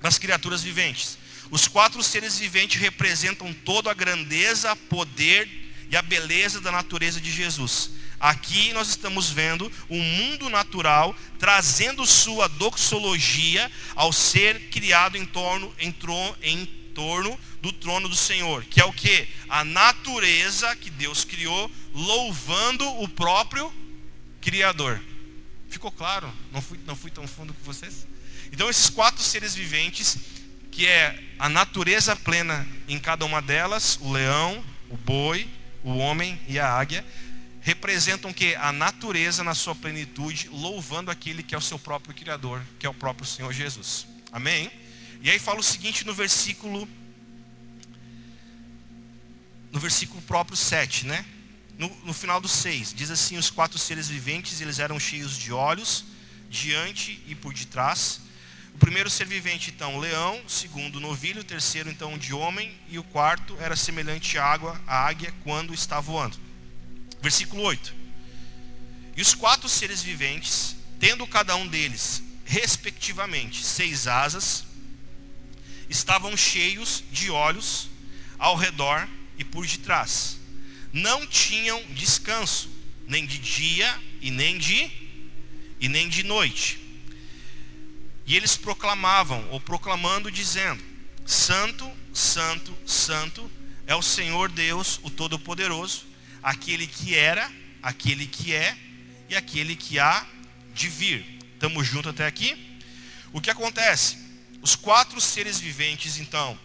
das criaturas viventes. Os quatro seres viventes representam toda a grandeza, poder e a beleza da natureza de Jesus. Aqui nós estamos vendo o mundo natural trazendo sua doxologia ao ser criado em torno, em, em torno do trono do Senhor, que é o que? A natureza que Deus criou, louvando o próprio Criador. Ficou claro? Não fui, não fui tão fundo com vocês? Então, esses quatro seres viventes, que é a natureza plena em cada uma delas, o leão, o boi, o homem e a águia, representam que a natureza na sua plenitude, louvando aquele que é o seu próprio Criador, que é o próprio Senhor Jesus. Amém? E aí fala o seguinte no versículo no versículo próprio 7, né? No, no final do 6, diz assim: Os quatro seres viventes, eles eram cheios de olhos, diante e por detrás. O primeiro ser vivente, então, leão, o segundo, novilho, o terceiro, então, de homem, e o quarto era semelhante à água, à águia, quando está voando. Versículo 8. E os quatro seres viventes, tendo cada um deles, respectivamente, seis asas, estavam cheios de olhos ao redor e por detrás. Não tinham descanso, nem de dia e nem de e nem de noite. E eles proclamavam, ou proclamando, dizendo: Santo, Santo, Santo é o Senhor Deus, o Todo-Poderoso, aquele que era, aquele que é e aquele que há de vir. Estamos juntos até aqui? O que acontece? Os quatro seres viventes, então,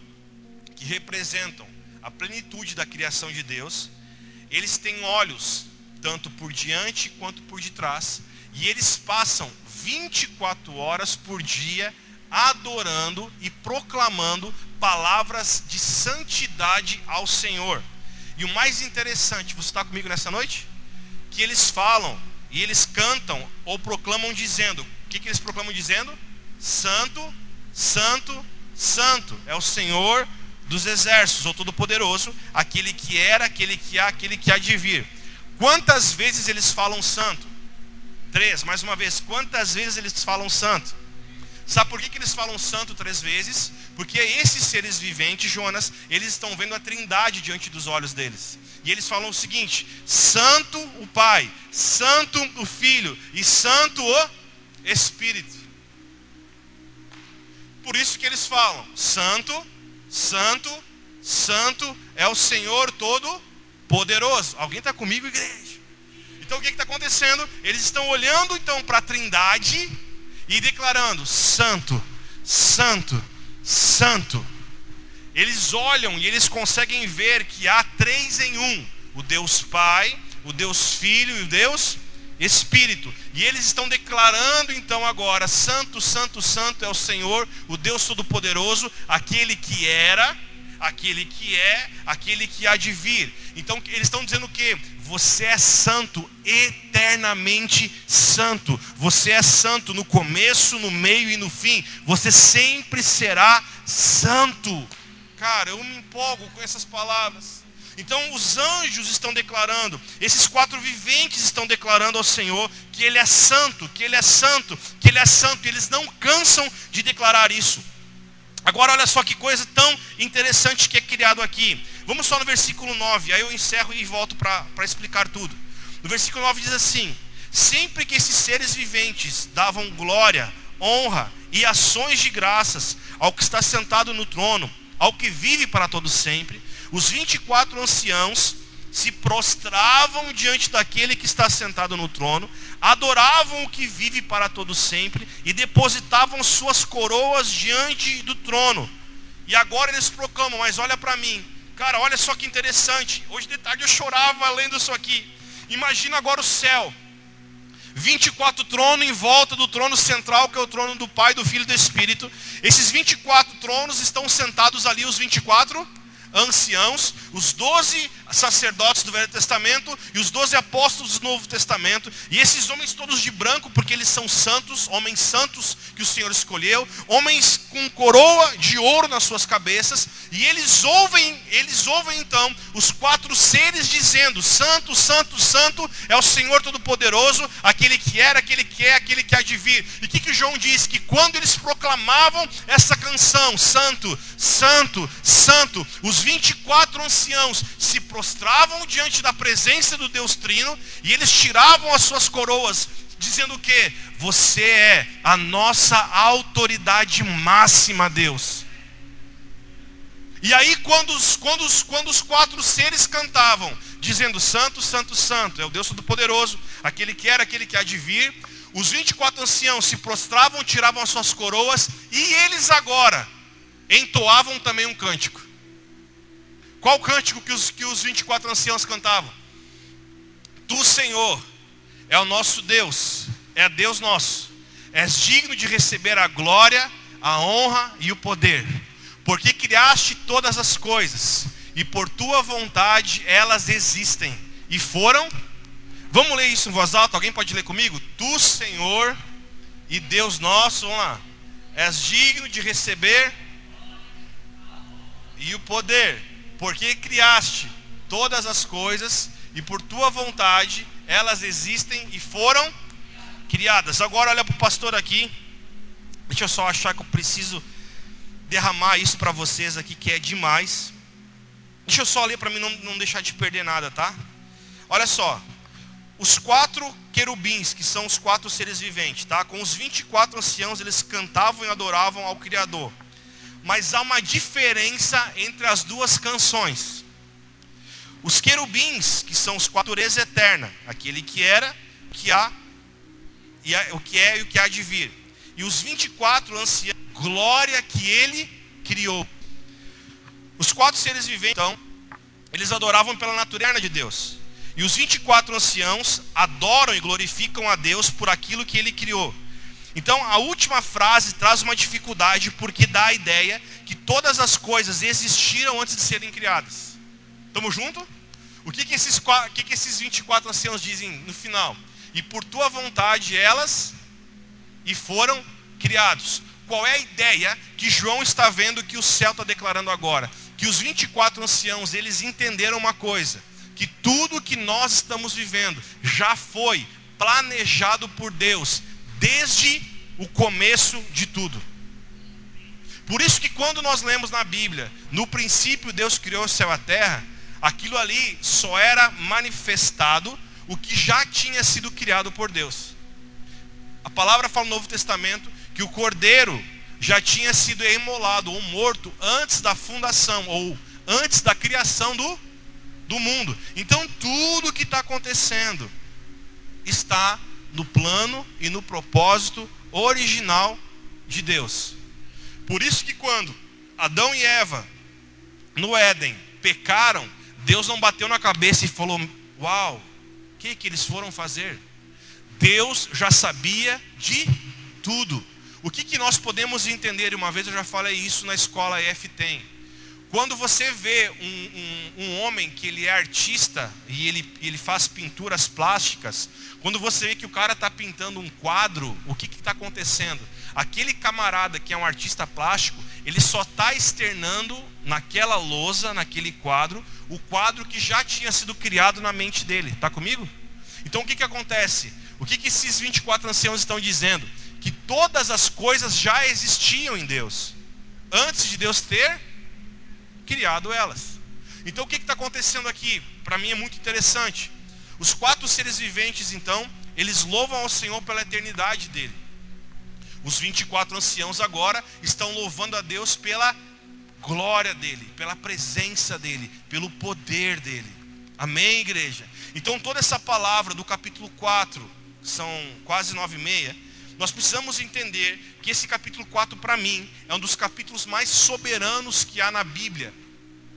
que representam a plenitude da criação de Deus, eles têm olhos, tanto por diante quanto por detrás, e eles passam 24 horas por dia adorando e proclamando palavras de santidade ao Senhor. E o mais interessante, você está comigo nessa noite? Que eles falam e eles cantam ou proclamam dizendo: o que, que eles proclamam dizendo? Santo, Santo, Santo é o Senhor dos exércitos, ou Todo-Poderoso, aquele que era, aquele que há, aquele que há de vir. Quantas vezes eles falam santo? Três, mais uma vez, quantas vezes eles falam santo? Sabe por que, que eles falam santo três vezes? Porque esses seres viventes, Jonas, eles estão vendo a trindade diante dos olhos deles. E eles falam o seguinte: Santo o Pai, Santo o Filho e Santo o Espírito. Por isso que eles falam: Santo, Santo, Santo é o Senhor todo poderoso. Alguém está comigo, igreja? Então o que está acontecendo? Eles estão olhando então para a trindade e declarando: Santo, Santo, Santo. Eles olham e eles conseguem ver que há três em um: o Deus Pai, o Deus Filho e o Deus Espírito. E eles estão declarando então agora: Santo, Santo, Santo é o Senhor, o Deus Todo-Poderoso, aquele que era, aquele que é, aquele que há de vir. Então eles estão dizendo que você é santo, eternamente santo. Você é santo no começo, no meio e no fim. Você sempre será santo. Cara, eu me empolgo com essas palavras. Então os anjos estão declarando, esses quatro viventes estão declarando ao Senhor que Ele é santo, que Ele é santo, que Ele é santo, e eles não cansam de declarar isso. Agora olha só que coisa tão interessante que é criado aqui. Vamos só no versículo 9, aí eu encerro e volto para explicar tudo. No versículo 9 diz assim: Sempre que esses seres viventes davam glória, honra e ações de graças ao que está sentado no trono, ao que vive para todo sempre, os 24 anciãos se prostravam diante daquele que está sentado no trono, adoravam o que vive para todo sempre e depositavam suas coroas diante do trono. E agora eles proclamam, mas olha para mim, cara, olha só que interessante. Hoje de tarde eu chorava lendo isso aqui. Imagina agora o céu. 24 tronos em volta do trono central, que é o trono do Pai, do Filho e do Espírito. Esses 24 tronos estão sentados ali, os 24 anciãos, os doze sacerdotes do Velho Testamento e os doze apóstolos do Novo Testamento. E esses homens todos de branco, porque eles são santos, homens santos que o Senhor escolheu, homens com coroa de ouro nas suas cabeças. E eles ouvem, eles ouvem então os quatro seres dizendo: Santo, Santo, Santo é o Senhor Todo-Poderoso, aquele que era, aquele que é, aquele que há de vir. E o que, que João diz? Que quando eles proclamavam essa canção, Santo, Santo, Santo, os 24 anciãos se prostravam diante da presença do Deus Trino e eles tiravam as suas coroas, dizendo que? Você é a nossa autoridade máxima, Deus. E aí, quando os, quando, os, quando os quatro seres cantavam, dizendo: Santo, Santo, Santo, é o Deus Todo-Poderoso, aquele que era, aquele que há de vir, os 24 anciãos se prostravam, tiravam as suas coroas, e eles agora entoavam também um cântico. Qual cântico que os, que os 24 anciãos cantavam? Tu, Senhor, é o nosso Deus, é Deus nosso. És digno de receber a glória, a honra e o poder, porque criaste todas as coisas, e por tua vontade elas existem e foram. Vamos ler isso em voz alta? Alguém pode ler comigo? Tu, Senhor e Deus nosso, vamos lá. És digno de receber e o poder, porque criaste todas as coisas e por tua vontade elas existem e foram criadas. Agora olha para o pastor aqui. Deixa eu só achar que eu preciso derramar isso para vocês aqui que é demais. Deixa eu só ler para mim não, não deixar de perder nada, tá? Olha só. Os quatro querubins, que são os quatro seres viventes, tá? Com os 24 anciãos, eles cantavam e adoravam ao Criador mas há uma diferença entre as duas canções. Os querubins, que são os quatro natureza eterna, aquele que era, que há, e o que é e o que há de vir. E os 24 anciãos, glória que ele criou. Os quatro seres viventes, então, eles adoravam pela natureza de Deus. E os 24 anciãos adoram e glorificam a Deus por aquilo que ele criou. Então, a última frase traz uma dificuldade porque dá a ideia que todas as coisas existiram antes de serem criadas. Estamos juntos? O que, que, esses, que, que esses 24 anciãos dizem no final? E por tua vontade elas e foram criados. Qual é a ideia que João está vendo que o céu está declarando agora? Que os 24 anciãos, eles entenderam uma coisa. Que tudo que nós estamos vivendo já foi planejado por Deus desde o começo de tudo. Por isso que quando nós lemos na Bíblia, no princípio Deus criou o céu e a terra, aquilo ali só era manifestado o que já tinha sido criado por Deus. A palavra fala no Novo Testamento que o cordeiro já tinha sido imolado ou morto antes da fundação ou antes da criação do, do mundo. Então tudo que está acontecendo está no plano e no propósito original de Deus. Por isso que quando Adão e Eva no Éden pecaram, Deus não bateu na cabeça e falou: "Uau, o que que eles foram fazer?" Deus já sabia de tudo. O que, que nós podemos entender? Uma vez eu já falei isso na escola EFTEM. Quando você vê um, um, um, homem que ele é artista e ele, ele faz pinturas plásticas, quando você vê que o cara está pintando um quadro, o que está acontecendo? Aquele camarada que é um artista plástico, ele só está externando naquela lousa, naquele quadro, o quadro que já tinha sido criado na mente dele. Está comigo? Então o que, que acontece? O que, que esses 24 anciãos estão dizendo? Que todas as coisas já existiam em Deus, antes de Deus ter criado elas. Então o que está acontecendo aqui? Para mim é muito interessante. Os quatro seres viventes, então, eles louvam ao Senhor pela eternidade dele. Os 24 anciãos agora estão louvando a Deus pela glória dele, pela presença dele, pelo poder dele. Amém, igreja? Então, toda essa palavra do capítulo 4, são quase nove e meia, nós precisamos entender que esse capítulo 4, para mim, é um dos capítulos mais soberanos que há na Bíblia,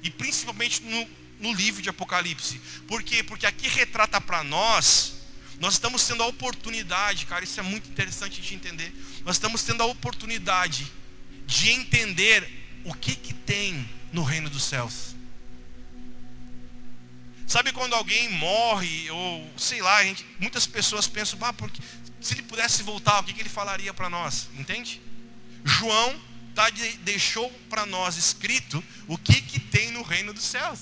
e principalmente no, no livro de Apocalipse. Por quê? Porque aqui retrata para nós, nós estamos tendo a oportunidade, cara, isso é muito interessante de entender. Nós estamos tendo a oportunidade de entender o que que tem no reino dos céus. Sabe quando alguém morre, ou sei lá, gente, muitas pessoas pensam, ah, porque, se ele pudesse voltar, o que, que ele falaria para nós? Entende? João tá, deixou para nós escrito o que, que tem no reino dos céus.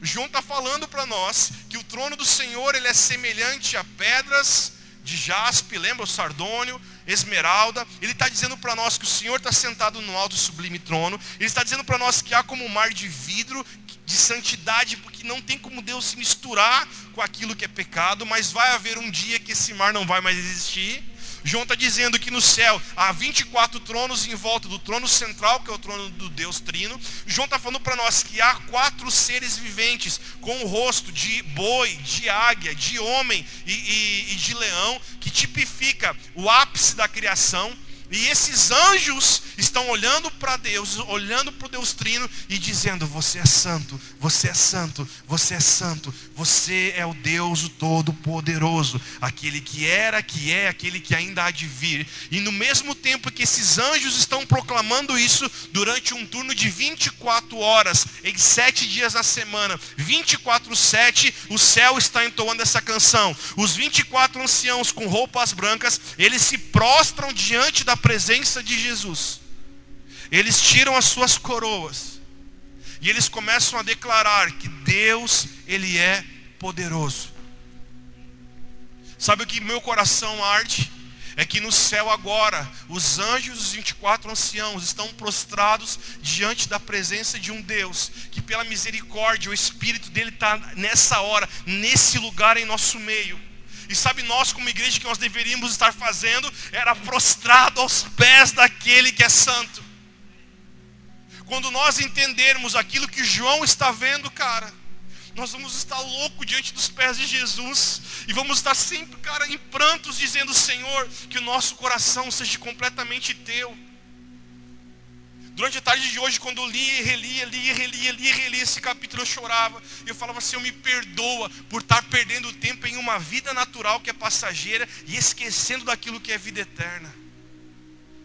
João está falando para nós que o trono do Senhor ele é semelhante a pedras de jaspe, lembra o sardônio, esmeralda. Ele está dizendo para nós que o Senhor está sentado no alto sublime trono. Ele está dizendo para nós que há como um mar de vidro de santidade, porque não tem como Deus se misturar com aquilo que é pecado, mas vai haver um dia que esse mar não vai mais existir. João está dizendo que no céu há 24 tronos em volta do trono central, que é o trono do Deus Trino. João está falando para nós que há quatro seres viventes com o rosto de boi, de águia, de homem e, e, e de leão, que tipifica o ápice da criação. E esses anjos estão olhando para Deus, olhando para o Deus Trino e dizendo: Você é santo, você é santo, você é santo, você é o Deus Todo-Poderoso, aquele que era, que é, aquele que ainda há de vir. E no mesmo tempo que esses anjos estão proclamando isso, durante um turno de 24 horas, em sete dias na semana, 24, 7, o céu está entoando essa canção. Os 24 anciãos com roupas brancas, eles se prostram diante da presença de Jesus, eles tiram as suas coroas e eles começam a declarar que Deus, Ele é poderoso. Sabe o que meu coração arde? É que no céu agora, os anjos, os 24 anciãos, estão prostrados diante da presença de um Deus, que pela misericórdia, o Espírito dele está nessa hora, nesse lugar em nosso meio. E sabe nós como igreja que nós deveríamos estar fazendo era prostrado aos pés daquele que é santo. Quando nós entendermos aquilo que João está vendo, cara, nós vamos estar louco diante dos pés de Jesus e vamos estar sempre, cara, em prantos dizendo, Senhor, que o nosso coração seja completamente teu. Durante a tarde de hoje, quando eu lia, relia, lia, relia, lia, relia esse capítulo, eu chorava. Eu falava, Senhor, me perdoa por estar perdendo tempo em uma vida natural que é passageira e esquecendo daquilo que é vida eterna.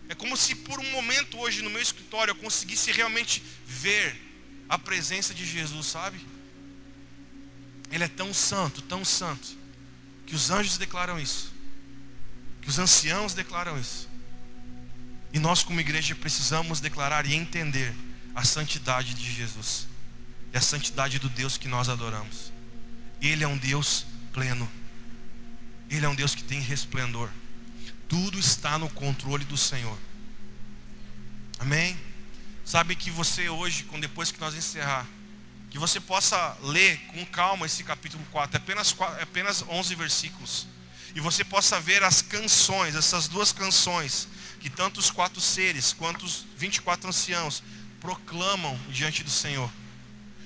É como se por um momento hoje no meu escritório eu conseguisse realmente ver a presença de Jesus, sabe? Ele é tão santo, tão santo, que os anjos declaram isso, que os anciãos declaram isso. E nós, como igreja, precisamos declarar e entender a santidade de Jesus e a santidade do Deus que nós adoramos. Ele é um Deus pleno, Ele é um Deus que tem resplendor. Tudo está no controle do Senhor. Amém? Sabe que você hoje, depois que nós encerrar, que você possa ler com calma esse capítulo 4, é apenas, é apenas 11 versículos, e você possa ver as canções, essas duas canções, que tanto os quatro seres quanto os 24 anciãos proclamam diante do Senhor.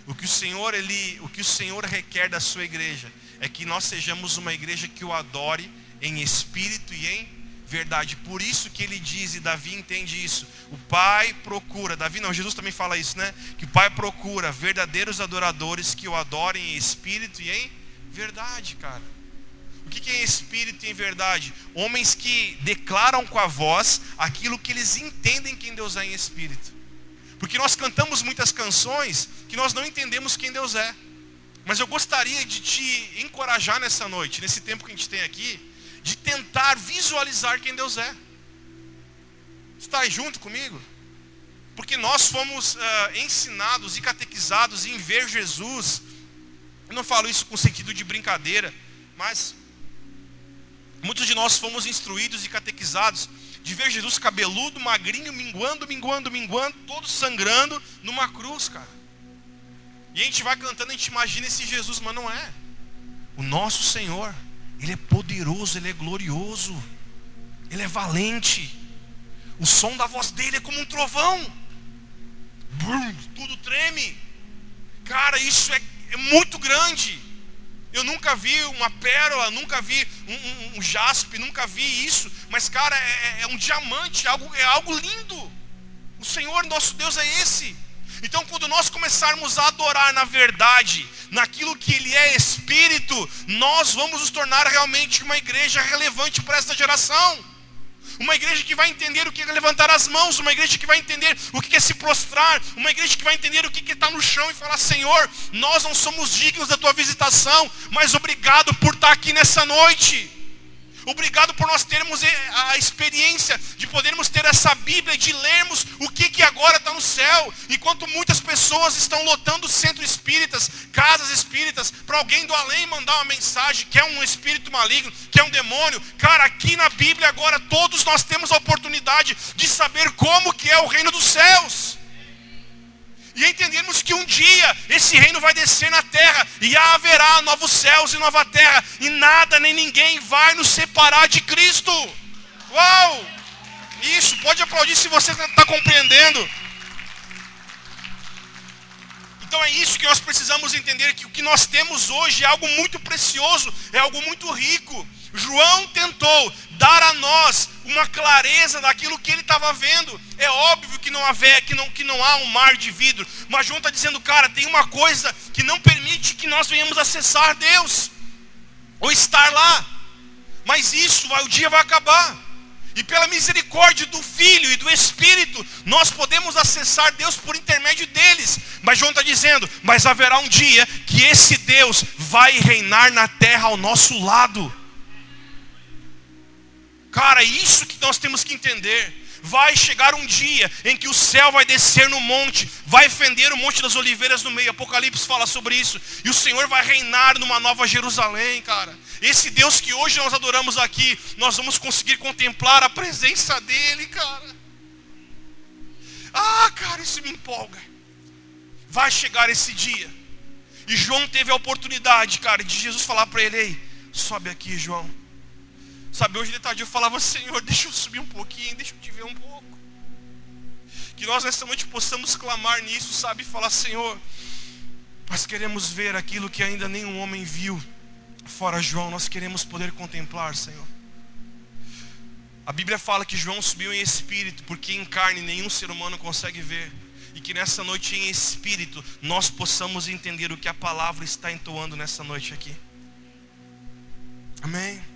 O que o Senhor ele, o que o Senhor requer da sua igreja é que nós sejamos uma igreja que o adore em espírito e em verdade. Por isso que ele diz, e Davi entende isso. O Pai procura, Davi não, Jesus também fala isso, né? Que o Pai procura verdadeiros adoradores que o adorem em espírito e em verdade, cara. O que é espírito em verdade? Homens que declaram com a voz aquilo que eles entendem quem Deus é em espírito. Porque nós cantamos muitas canções que nós não entendemos quem Deus é. Mas eu gostaria de te encorajar nessa noite, nesse tempo que a gente tem aqui, de tentar visualizar quem Deus é. Está junto comigo? Porque nós fomos uh, ensinados e catequizados em ver Jesus. Eu não falo isso com sentido de brincadeira, mas muitos de nós fomos instruídos e catequizados de ver Jesus cabeludo, magrinho, minguando, minguando, minguando, todo sangrando numa cruz, cara. E a gente vai cantando, a gente imagina esse Jesus, mas não é. O nosso Senhor ele é poderoso, ele é glorioso, ele é valente. O som da voz dele é como um trovão. Brum, tudo treme. Cara, isso é, é, muito grande. Eu nunca vi uma pérola, nunca vi um, um, um jaspe, nunca vi isso. Mas, cara, é, é, é um diamante, algo, é algo lindo. O Senhor, nosso Deus, é esse. Então, quando nós começarmos a adorar na verdade, naquilo que Ele é Espírito, nós vamos nos tornar realmente uma igreja relevante para esta geração. Uma igreja que vai entender o que é levantar as mãos, uma igreja que vai entender o que é se prostrar, uma igreja que vai entender o que é estar no chão e falar: Senhor, nós não somos dignos da tua visitação, mas obrigado por estar aqui nessa noite. Obrigado por nós termos a experiência de podermos ter essa Bíblia e de lermos o que, que agora está no céu. Enquanto muitas pessoas estão lotando centros espíritas, casas espíritas, para alguém do além mandar uma mensagem que é um espírito maligno, que é um demônio. Cara, aqui na Bíblia agora todos nós temos a oportunidade de saber como que é o reino dos céus. E entendermos que um dia esse reino vai descer na terra e haverá novos céus e nova terra, e nada nem ninguém vai nos separar de Cristo. Uau! Isso, pode aplaudir se você está compreendendo. Então é isso que nós precisamos entender: que o que nós temos hoje é algo muito precioso, é algo muito rico. João tentou dar a nós uma clareza daquilo que ele estava vendo. É óbvio que não, haver, que, não, que não há um mar de vidro, mas João está dizendo, cara, tem uma coisa que não permite que nós venhamos acessar Deus, ou estar lá. Mas isso, o dia vai acabar. E pela misericórdia do Filho e do Espírito, nós podemos acessar Deus por intermédio deles. Mas João está dizendo: mas haverá um dia que esse Deus vai reinar na terra ao nosso lado. Cara, isso que nós temos que entender. Vai chegar um dia em que o céu vai descer no monte, vai fender o monte das oliveiras no meio. Apocalipse fala sobre isso. E o Senhor vai reinar numa nova Jerusalém, cara. Esse Deus que hoje nós adoramos aqui, nós vamos conseguir contemplar a presença dEle, cara. Ah, cara, isso me empolga. Vai chegar esse dia. E João teve a oportunidade, cara, de Jesus falar para ele: Ei, sobe aqui, João Sabe, hoje de tarde eu falava, Senhor, deixa eu subir um pouquinho, deixa eu te ver um pouco. Que nós nessa noite possamos clamar nisso, sabe, e falar, Senhor, nós queremos ver aquilo que ainda nenhum homem viu, fora João, nós queremos poder contemplar, Senhor. A Bíblia fala que João subiu em espírito, porque em carne nenhum ser humano consegue ver. E que nessa noite em espírito nós possamos entender o que a palavra está entoando nessa noite aqui. Amém.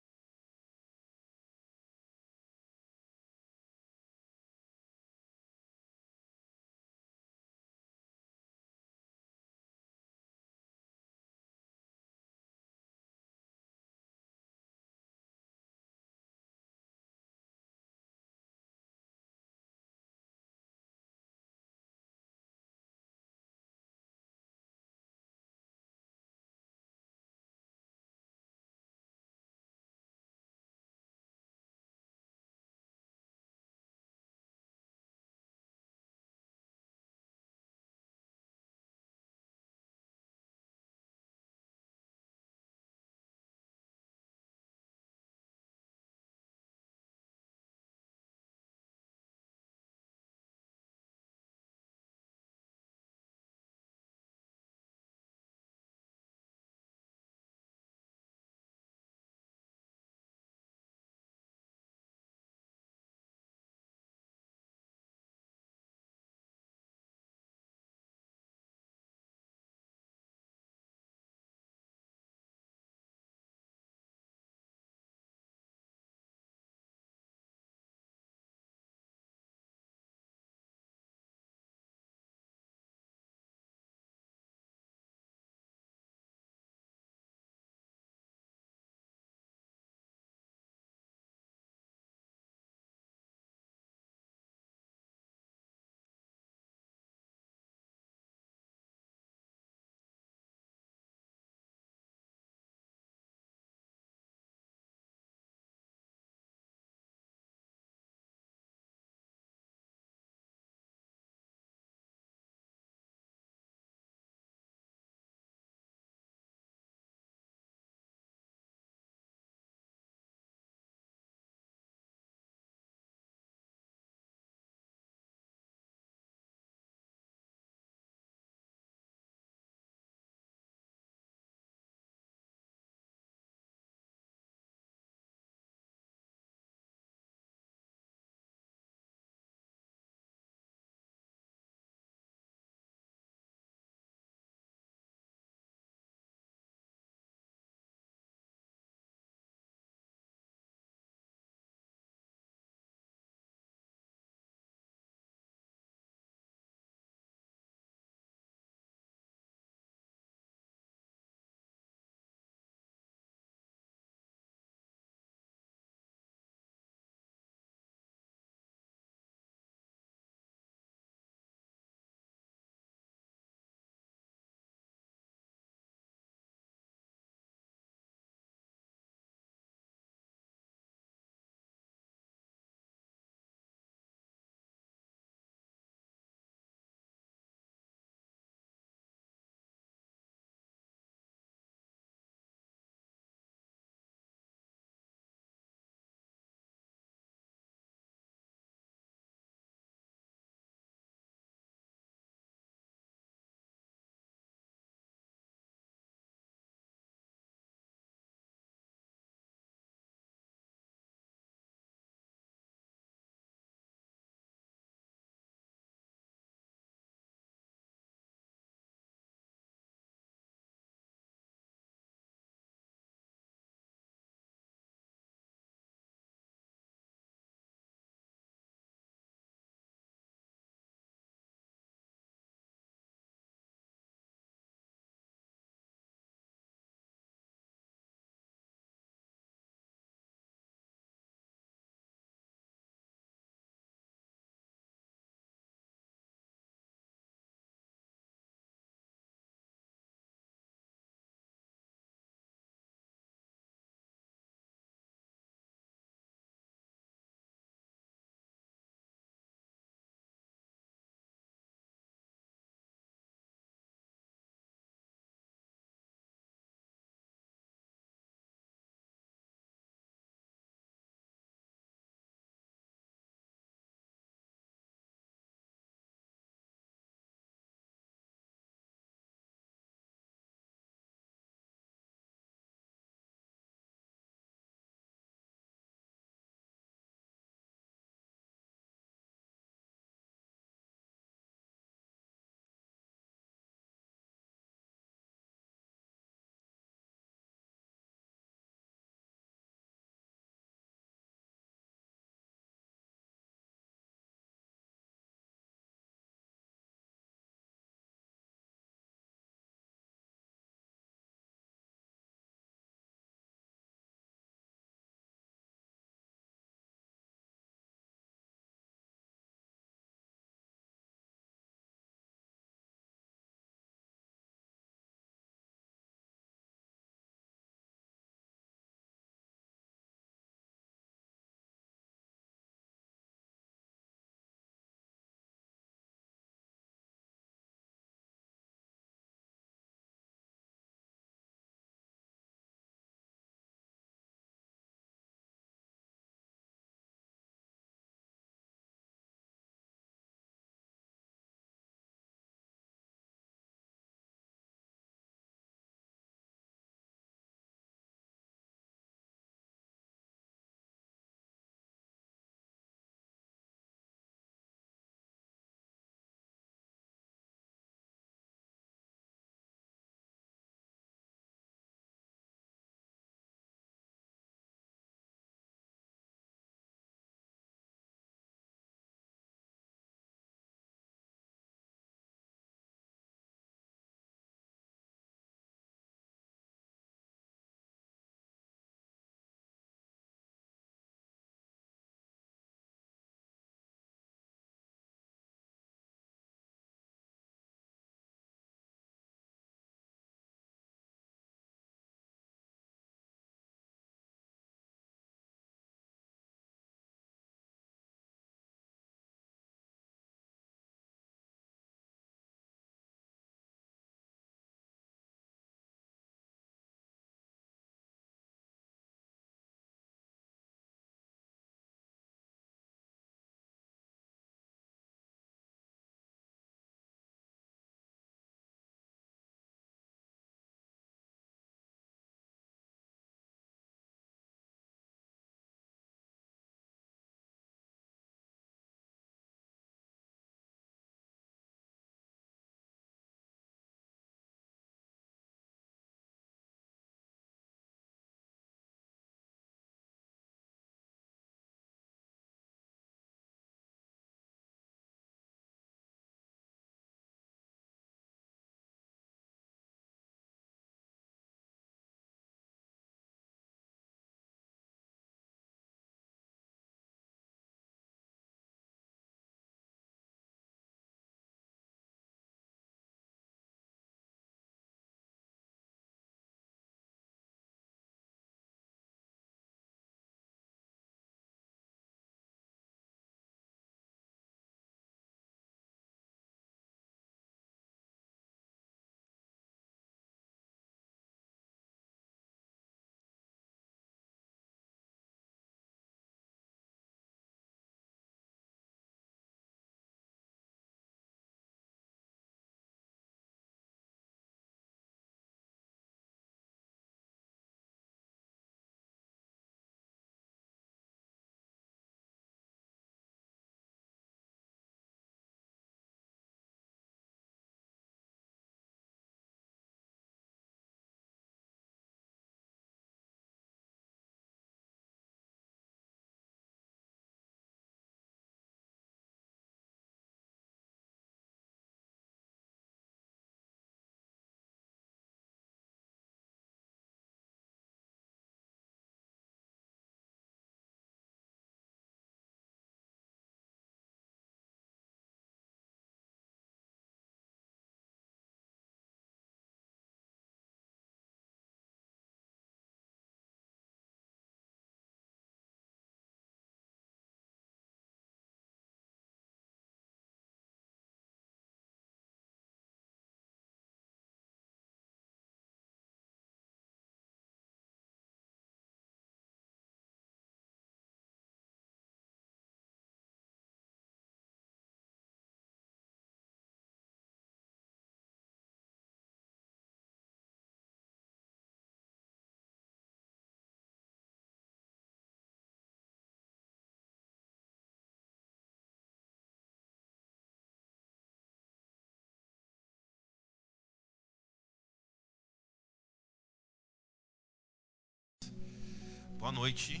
Boa noite.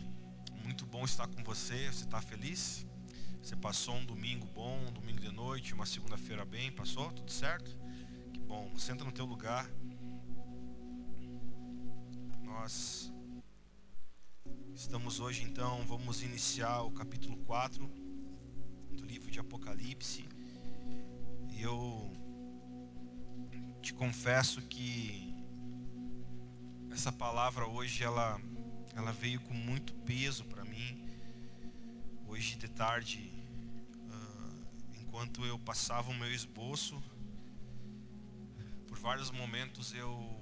Muito bom estar com você. Você está feliz? Você passou um domingo bom, um domingo de noite, uma segunda-feira bem? Passou? Tudo certo? Que bom. Senta no teu lugar. Nós estamos hoje então, vamos iniciar o capítulo 4 do livro de Apocalipse. E eu te confesso que essa palavra hoje ela ela veio com muito peso para mim. Hoje de tarde, uh, enquanto eu passava o meu esboço, por vários momentos eu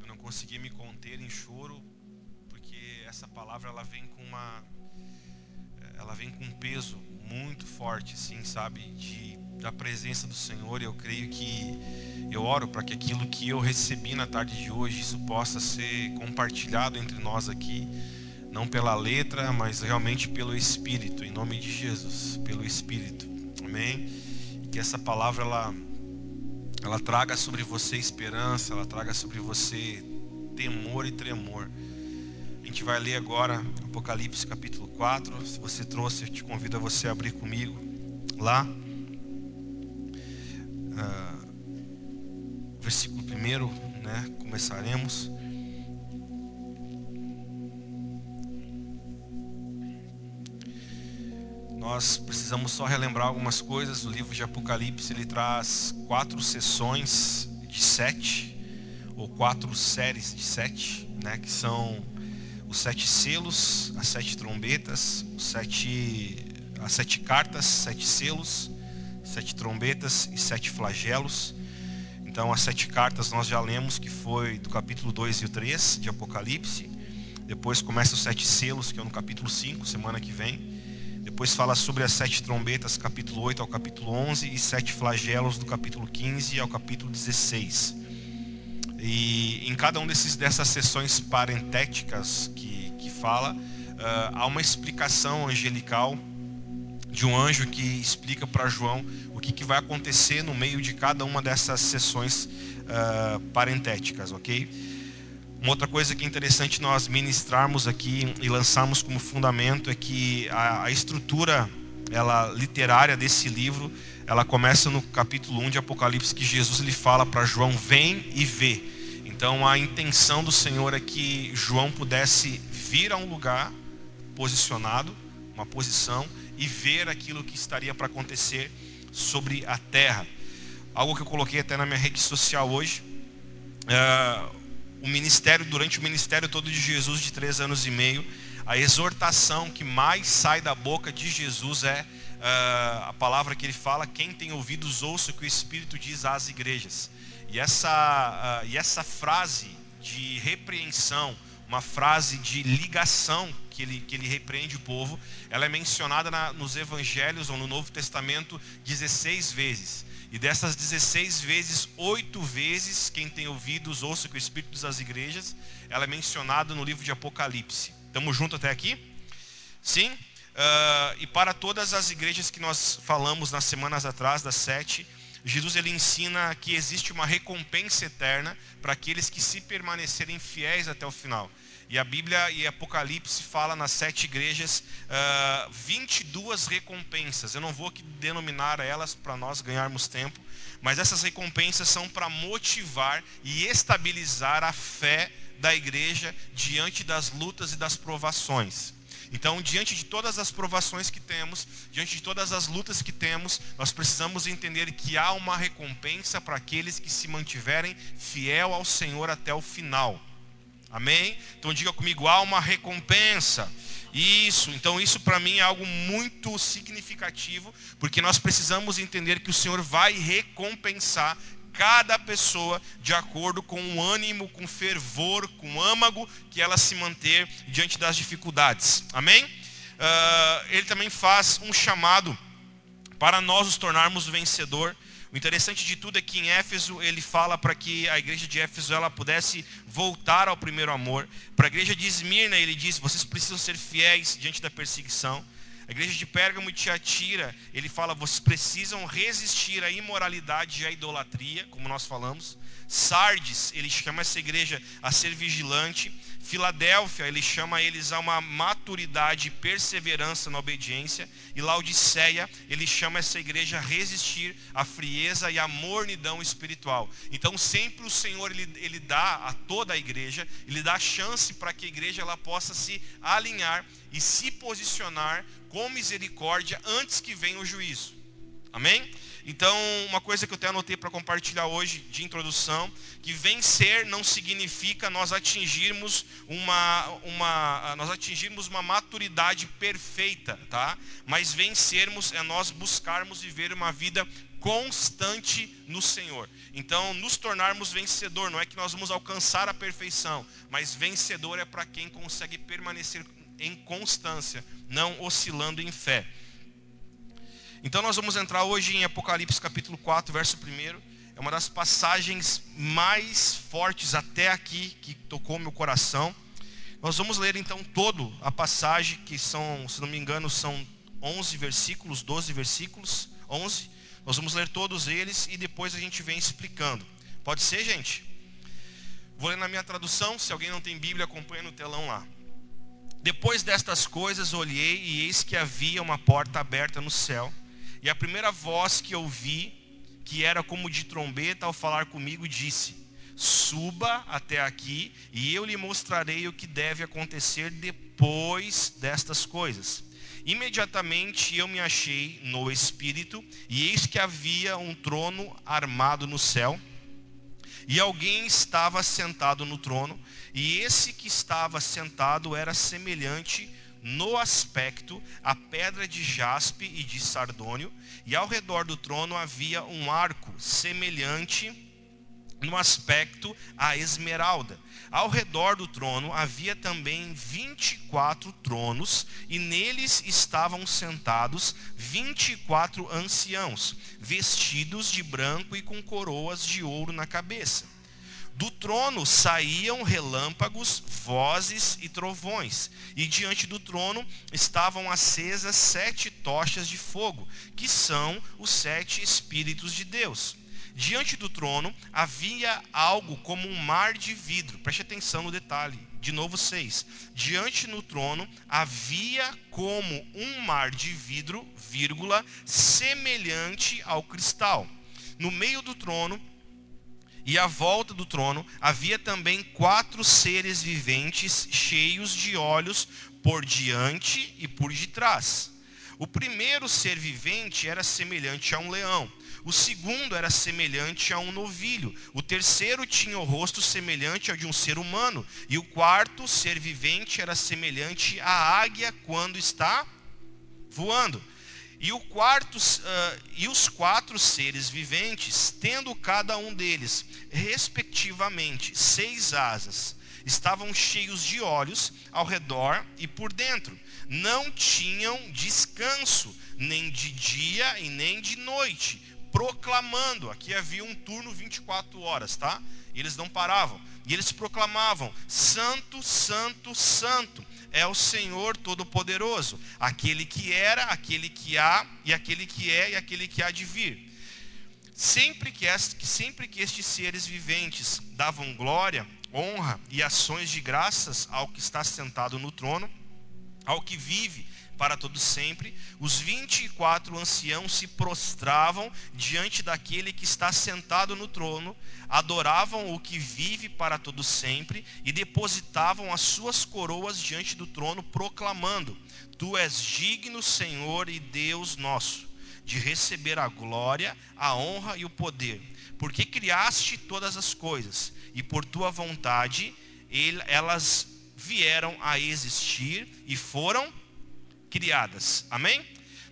eu não conseguia me conter em choro, porque essa palavra ela vem com uma ela vem com um peso muito forte, assim, sabe, de da presença do Senhor. E eu creio que eu oro para que aquilo que eu recebi na tarde de hoje isso possa ser compartilhado entre nós aqui, não pela letra, mas realmente pelo Espírito, em nome de Jesus, pelo Espírito. Amém. Que essa palavra ela ela traga sobre você esperança, ela traga sobre você temor e tremor. A gente vai ler agora Apocalipse capítulo 4. Se você trouxe, eu te convido a você abrir comigo lá uh, versículo 1, né? Começaremos. Nós precisamos só relembrar algumas coisas. O livro de Apocalipse ele traz quatro sessões de sete, ou quatro séries de sete, né? Que são os sete selos, as sete trombetas, os sete, as sete cartas, sete selos, sete trombetas e sete flagelos. Então, as sete cartas nós já lemos, que foi do capítulo 2 e o 3 de Apocalipse. Depois começa os sete selos, que é no capítulo 5, semana que vem. Depois fala sobre as sete trombetas, capítulo 8 ao capítulo 11, e sete flagelos, do capítulo 15 ao capítulo 16. E em cada um desses, dessas sessões parentéticas que, que fala, uh, há uma explicação angelical de um anjo que explica para João o que, que, vai acontecer no meio de cada uma dessas sessões uh, parentéticas, ok? Uma outra coisa que é interessante nós ministrarmos aqui e lançarmos como fundamento é que a, a estrutura ela literária desse livro, ela começa no capítulo 1 de Apocalipse que Jesus lhe fala para João: "Vem e vê". Então a intenção do Senhor é que João pudesse vir a um lugar posicionado, uma posição e ver aquilo que estaria para acontecer sobre a terra. Algo que eu coloquei até na minha rede social hoje. Uh, o ministério, durante o ministério todo de Jesus, de três anos e meio, a exortação que mais sai da boca de Jesus é uh, a palavra que ele fala: quem tem ouvidos, ouça o que o Espírito diz às igrejas. E essa, uh, e essa frase de repreensão, uma frase de ligação que ele, que ele repreende o povo, ela é mencionada na, nos evangelhos ou no Novo Testamento 16 vezes. E dessas 16 vezes, oito vezes, quem tem ouvidos, ouça que o Espírito às igrejas, ela é mencionada no livro de Apocalipse. Estamos juntos até aqui? Sim? Uh, e para todas as igrejas que nós falamos nas semanas atrás, das sete, Jesus ele ensina que existe uma recompensa eterna para aqueles que se permanecerem fiéis até o final. E a Bíblia e Apocalipse fala nas sete igrejas uh, ah, 22 recompensas. Eu não vou aqui denominar elas para nós ganharmos tempo, mas essas recompensas são para motivar e estabilizar a fé da igreja diante das lutas e das provações. Então, diante de todas as provações que temos, diante de todas as lutas que temos, nós precisamos entender que há uma recompensa para aqueles que se mantiverem fiel ao Senhor até o final. Amém? Então diga comigo, há uma recompensa. Isso, então isso para mim é algo muito significativo, porque nós precisamos entender que o Senhor vai recompensar cada pessoa de acordo com o ânimo, com fervor, com âmago que ela se manter diante das dificuldades. Amém? Uh, ele também faz um chamado para nós nos tornarmos vencedor o interessante de tudo é que em Éfeso ele fala para que a igreja de Éfeso ela pudesse voltar ao primeiro amor. Para a igreja de Esmirna ele diz: vocês precisam ser fiéis diante da perseguição. A igreja de Pérgamo e Tiatira, ele fala: vocês precisam resistir à imoralidade e à idolatria, como nós falamos. Sardes, ele chama essa igreja a ser vigilante. Filadélfia, ele chama eles a uma maturidade e perseverança na obediência. E Laodiceia, ele chama essa igreja a resistir à frieza e à mornidão espiritual. Então, sempre o Senhor, ele, ele dá a toda a igreja, ele dá chance para que a igreja ela possa se alinhar e se posicionar com misericórdia antes que venha o juízo. Amém? Então, uma coisa que eu até anotei para compartilhar hoje de introdução, que vencer não significa nós atingirmos uma, uma, nós atingirmos uma maturidade perfeita, tá? Mas vencermos é nós buscarmos viver uma vida constante no Senhor. Então, nos tornarmos vencedor, não é que nós vamos alcançar a perfeição, mas vencedor é para quem consegue permanecer em constância, não oscilando em fé. Então nós vamos entrar hoje em Apocalipse capítulo 4, verso 1. É uma das passagens mais fortes até aqui que tocou meu coração. Nós vamos ler então todo a passagem, que são, se não me engano, são 11 versículos, 12 versículos, 11. Nós vamos ler todos eles e depois a gente vem explicando. Pode ser, gente? Vou ler na minha tradução, se alguém não tem Bíblia, acompanha no telão lá. Depois destas coisas olhei e eis que havia uma porta aberta no céu. E a primeira voz que ouvi, que era como de trombeta ao falar comigo, disse: Suba até aqui e eu lhe mostrarei o que deve acontecer depois destas coisas. Imediatamente eu me achei no espírito, e eis que havia um trono armado no céu, e alguém estava sentado no trono, e esse que estava sentado era semelhante no aspecto a pedra de jaspe e de sardônio, e ao redor do trono havia um arco semelhante no aspecto a esmeralda. Ao redor do trono havia também 24 tronos, e neles estavam sentados 24 anciãos, vestidos de branco e com coroas de ouro na cabeça. Do trono saíam relâmpagos, vozes e trovões, e diante do trono estavam acesas sete tochas de fogo, que são os sete Espíritos de Deus. Diante do trono havia algo como um mar de vidro, preste atenção no detalhe, de novo seis. Diante do trono havia como um mar de vidro, vírgula, semelhante ao cristal. No meio do trono e à volta do trono havia também quatro seres viventes cheios de olhos por diante e por detrás. O primeiro ser vivente era semelhante a um leão. O segundo era semelhante a um novilho. O terceiro tinha o rosto semelhante ao de um ser humano. E o quarto ser vivente era semelhante à águia quando está voando. E, o quarto, uh, e os quatro seres viventes, tendo cada um deles, respectivamente, seis asas, estavam cheios de olhos ao redor e por dentro. Não tinham descanso, nem de dia e nem de noite, proclamando. Aqui havia um turno 24 horas, tá? E eles não paravam. E eles proclamavam: Santo, Santo, Santo é o Senhor Todo-Poderoso, aquele que era, aquele que há, e aquele que é, e aquele que há de vir. Sempre que, sempre que estes seres viventes davam glória, honra e ações de graças ao que está sentado no trono, ao que vive para todo sempre, os vinte e quatro anciãos se prostravam diante daquele que está sentado no trono, adoravam o que vive para todo sempre e depositavam as suas coroas diante do trono, proclamando: Tu és digno, Senhor e Deus nosso, de receber a glória, a honra e o poder, porque criaste todas as coisas e por tua vontade elas vieram a existir e foram criadas. Amém?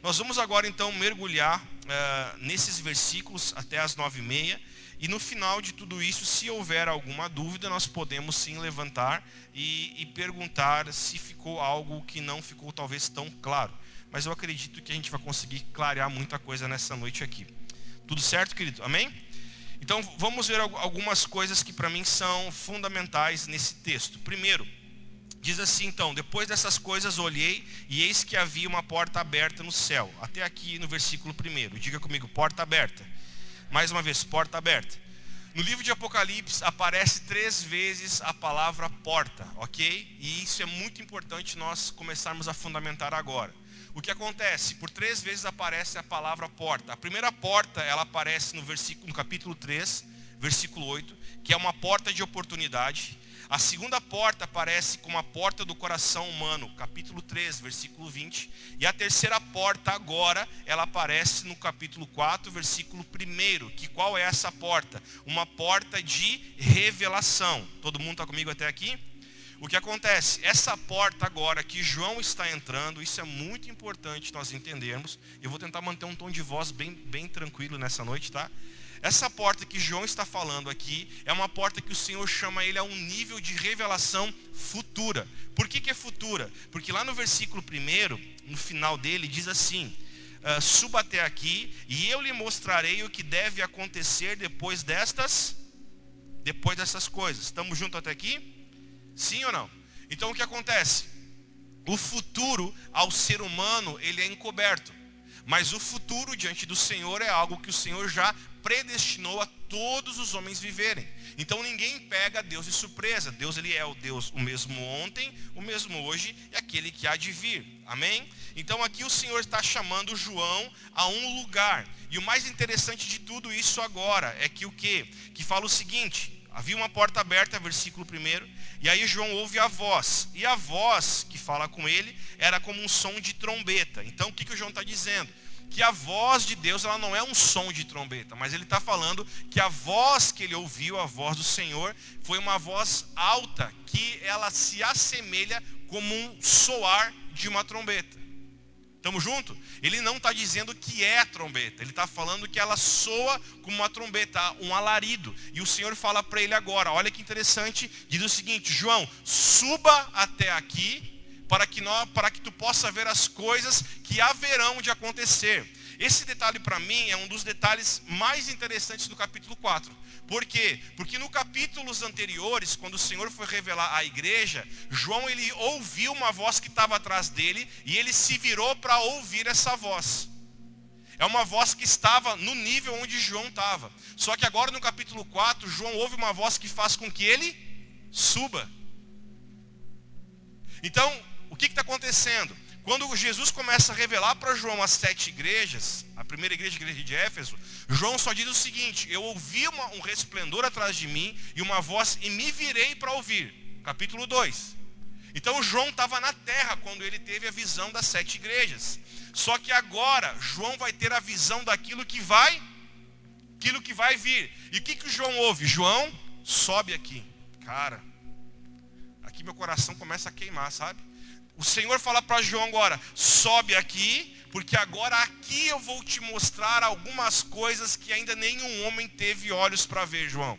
Nós vamos agora então mergulhar uh, nesses versículos até as nove e meia. E no final de tudo isso, se houver alguma dúvida, nós podemos sim levantar e, e perguntar se ficou algo que não ficou talvez tão claro. Mas eu acredito que a gente vai conseguir clarear muita coisa nessa noite aqui. Tudo certo, querido? Amém? Então vamos ver algumas coisas que para mim são fundamentais nesse texto. Primeiro, Diz assim então: Depois dessas coisas olhei, e eis que havia uma porta aberta no céu. Até aqui no versículo 1. Diga comigo: porta aberta. Mais uma vez, porta aberta. No livro de Apocalipse aparece três vezes a palavra porta, ok? E isso é muito importante nós começarmos a fundamentar agora. O que acontece? Por três vezes aparece a palavra porta. A primeira porta, ela aparece no, versículo, no capítulo 3, versículo 8, que é uma porta de oportunidade. A segunda porta aparece como a porta do coração humano, capítulo 3, versículo 20. E a terceira porta agora, ela aparece no capítulo 4, versículo 1. Que qual é essa porta? Uma porta de revelação. Todo mundo está comigo até aqui? O que acontece? Essa porta agora que João está entrando, isso é muito importante nós entendermos. Eu vou tentar manter um tom de voz bem, bem tranquilo nessa noite, tá? Essa porta que João está falando aqui é uma porta que o Senhor chama ele a um nível de revelação futura. Por que, que é futura? Porque lá no versículo 1, no final dele, diz assim: uh, Suba até aqui e eu lhe mostrarei o que deve acontecer depois destas, depois dessas coisas. Estamos juntos até aqui? Sim ou não? Então o que acontece? O futuro ao ser humano ele é encoberto. Mas o futuro diante do Senhor é algo que o Senhor já predestinou a todos os homens viverem. Então ninguém pega Deus de surpresa. Deus ele é o Deus o mesmo ontem, o mesmo hoje e aquele que há de vir. Amém? Então aqui o Senhor está chamando João a um lugar. E o mais interessante de tudo isso agora é que o que? Que fala o seguinte: havia uma porta aberta, versículo 1, e aí João ouve a voz. E a voz que fala com ele era como um som de trombeta. Então o que, que o João está dizendo? que a voz de Deus ela não é um som de trombeta, mas ele está falando que a voz que ele ouviu, a voz do Senhor, foi uma voz alta, que ela se assemelha como um soar de uma trombeta. Estamos juntos? Ele não está dizendo que é trombeta, ele está falando que ela soa como uma trombeta, um alarido. E o Senhor fala para ele agora: olha que interessante, diz o seguinte: João, suba até aqui para que, nós, para que tu possa ver as coisas que haverão de acontecer. Esse detalhe para mim é um dos detalhes mais interessantes do capítulo 4. Por quê? Porque no capítulos anteriores, quando o Senhor foi revelar à igreja, João ele ouviu uma voz que estava atrás dele e ele se virou para ouvir essa voz. É uma voz que estava no nível onde João estava. Só que agora no capítulo 4, João ouve uma voz que faz com que ele suba. Então, o que está acontecendo? Quando Jesus começa a revelar para João as sete igrejas, a primeira igreja, a igreja de Éfeso, João só diz o seguinte: Eu ouvi uma, um resplendor atrás de mim e uma voz e me virei para ouvir. Capítulo 2. Então João estava na terra quando ele teve a visão das sete igrejas. Só que agora João vai ter a visão daquilo que vai, aquilo que vai vir. E o que, que o João ouve? João sobe aqui. Cara, aqui meu coração começa a queimar, sabe? O Senhor fala para João agora: sobe aqui, porque agora aqui eu vou te mostrar algumas coisas que ainda nenhum homem teve olhos para ver, João.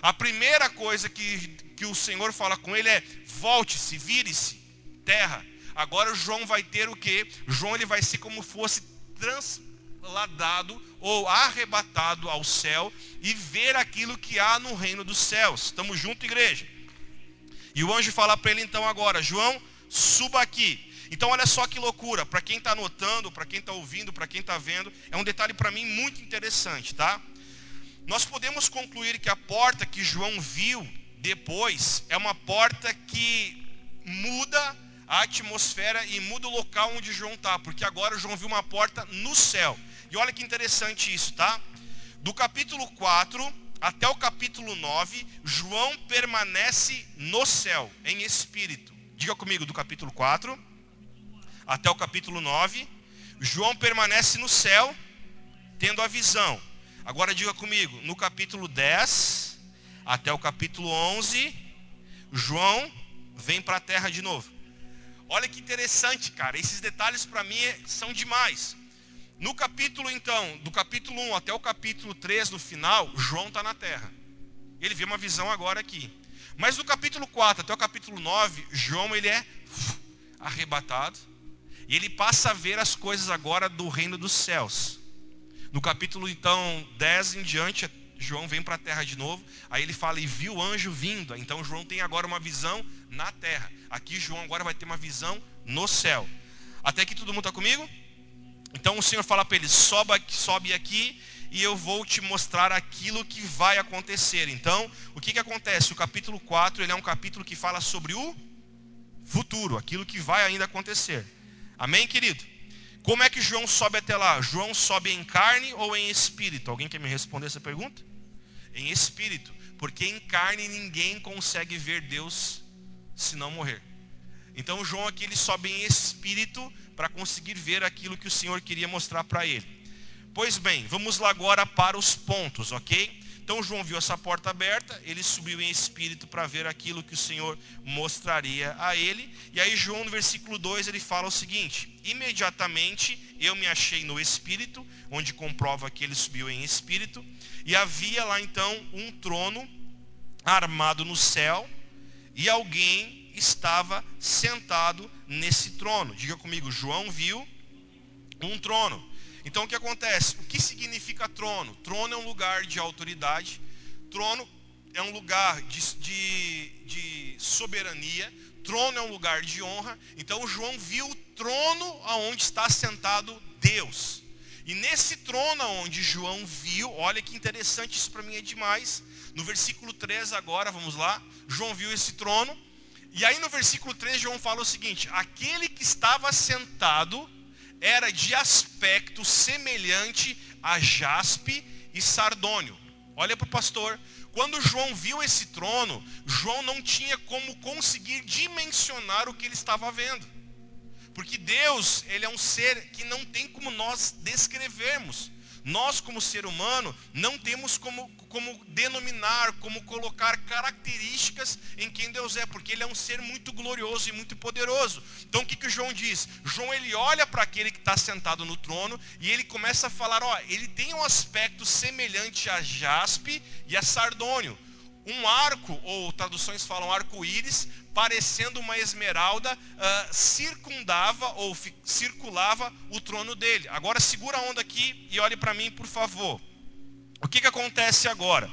A primeira coisa que, que o Senhor fala com ele é: volte-se, vire-se, terra. Agora o João vai ter o que? João ele vai ser como fosse transladado ou arrebatado ao céu e ver aquilo que há no reino dos céus. Estamos juntos, igreja? E o anjo fala para ele então agora: João suba aqui. Então olha só que loucura, para quem está anotando, para quem está ouvindo, para quem está vendo, é um detalhe para mim muito interessante, tá? Nós podemos concluir que a porta que João viu depois é uma porta que muda a atmosfera e muda o local onde João está, porque agora João viu uma porta no céu. E olha que interessante isso, tá? Do capítulo 4 até o capítulo 9, João permanece no céu, em espírito. Diga comigo do capítulo 4 até o capítulo 9. João permanece no céu, tendo a visão. Agora diga comigo, no capítulo 10 até o capítulo 11, João vem para a terra de novo. Olha que interessante, cara. Esses detalhes para mim são demais. No capítulo então, do capítulo 1 até o capítulo 3, no final, João está na terra. Ele vê uma visão agora aqui. Mas do capítulo 4 até o capítulo 9, João ele é arrebatado. E ele passa a ver as coisas agora do reino dos céus. No capítulo então 10 em diante, João vem para a terra de novo. Aí ele fala e viu o anjo vindo. Então João tem agora uma visão na terra. Aqui João agora vai ter uma visão no céu. Até que todo mundo está comigo? Então o Senhor fala para ele: sobe, sobe aqui e eu vou te mostrar aquilo que vai acontecer. Então, o que, que acontece? O capítulo 4 ele é um capítulo que fala sobre o futuro, aquilo que vai ainda acontecer. Amém, querido? Como é que João sobe até lá? João sobe em carne ou em espírito? Alguém quer me responder essa pergunta? Em espírito, porque em carne ninguém consegue ver Deus se não morrer. Então João aqui ele sobe em espírito para conseguir ver aquilo que o Senhor queria mostrar para ele. Pois bem, vamos lá agora para os pontos, ok? Então João viu essa porta aberta, ele subiu em espírito para ver aquilo que o Senhor mostraria a ele. E aí João no versículo 2 ele fala o seguinte: Imediatamente eu me achei no espírito, onde comprova que ele subiu em espírito, e havia lá então um trono armado no céu, e alguém estava sentado nesse trono. Diga comigo, João viu um trono. Então o que acontece? O que significa trono? Trono é um lugar de autoridade, trono é um lugar de, de, de soberania, trono é um lugar de honra. Então João viu o trono aonde está sentado Deus. E nesse trono onde João viu, olha que interessante, isso para mim é demais. No versículo 3 agora, vamos lá, João viu esse trono. E aí no versículo 3 João fala o seguinte: aquele que estava sentado era de aspecto semelhante a jaspe e sardônio. Olha para o pastor. Quando João viu esse trono, João não tinha como conseguir dimensionar o que ele estava vendo. Porque Deus, ele é um ser que não tem como nós descrevermos. Nós, como ser humano, não temos como, como denominar, como colocar características em quem Deus é, porque Ele é um ser muito glorioso e muito poderoso. Então o que, que João diz? João ele olha para aquele que está sentado no trono e ele começa a falar: ó, ele tem um aspecto semelhante a jaspe e a sardônio um arco, ou traduções falam arco-íris, parecendo uma esmeralda, uh, circundava ou circulava o trono dele. Agora segura a onda aqui e olhe para mim, por favor. O que, que acontece agora?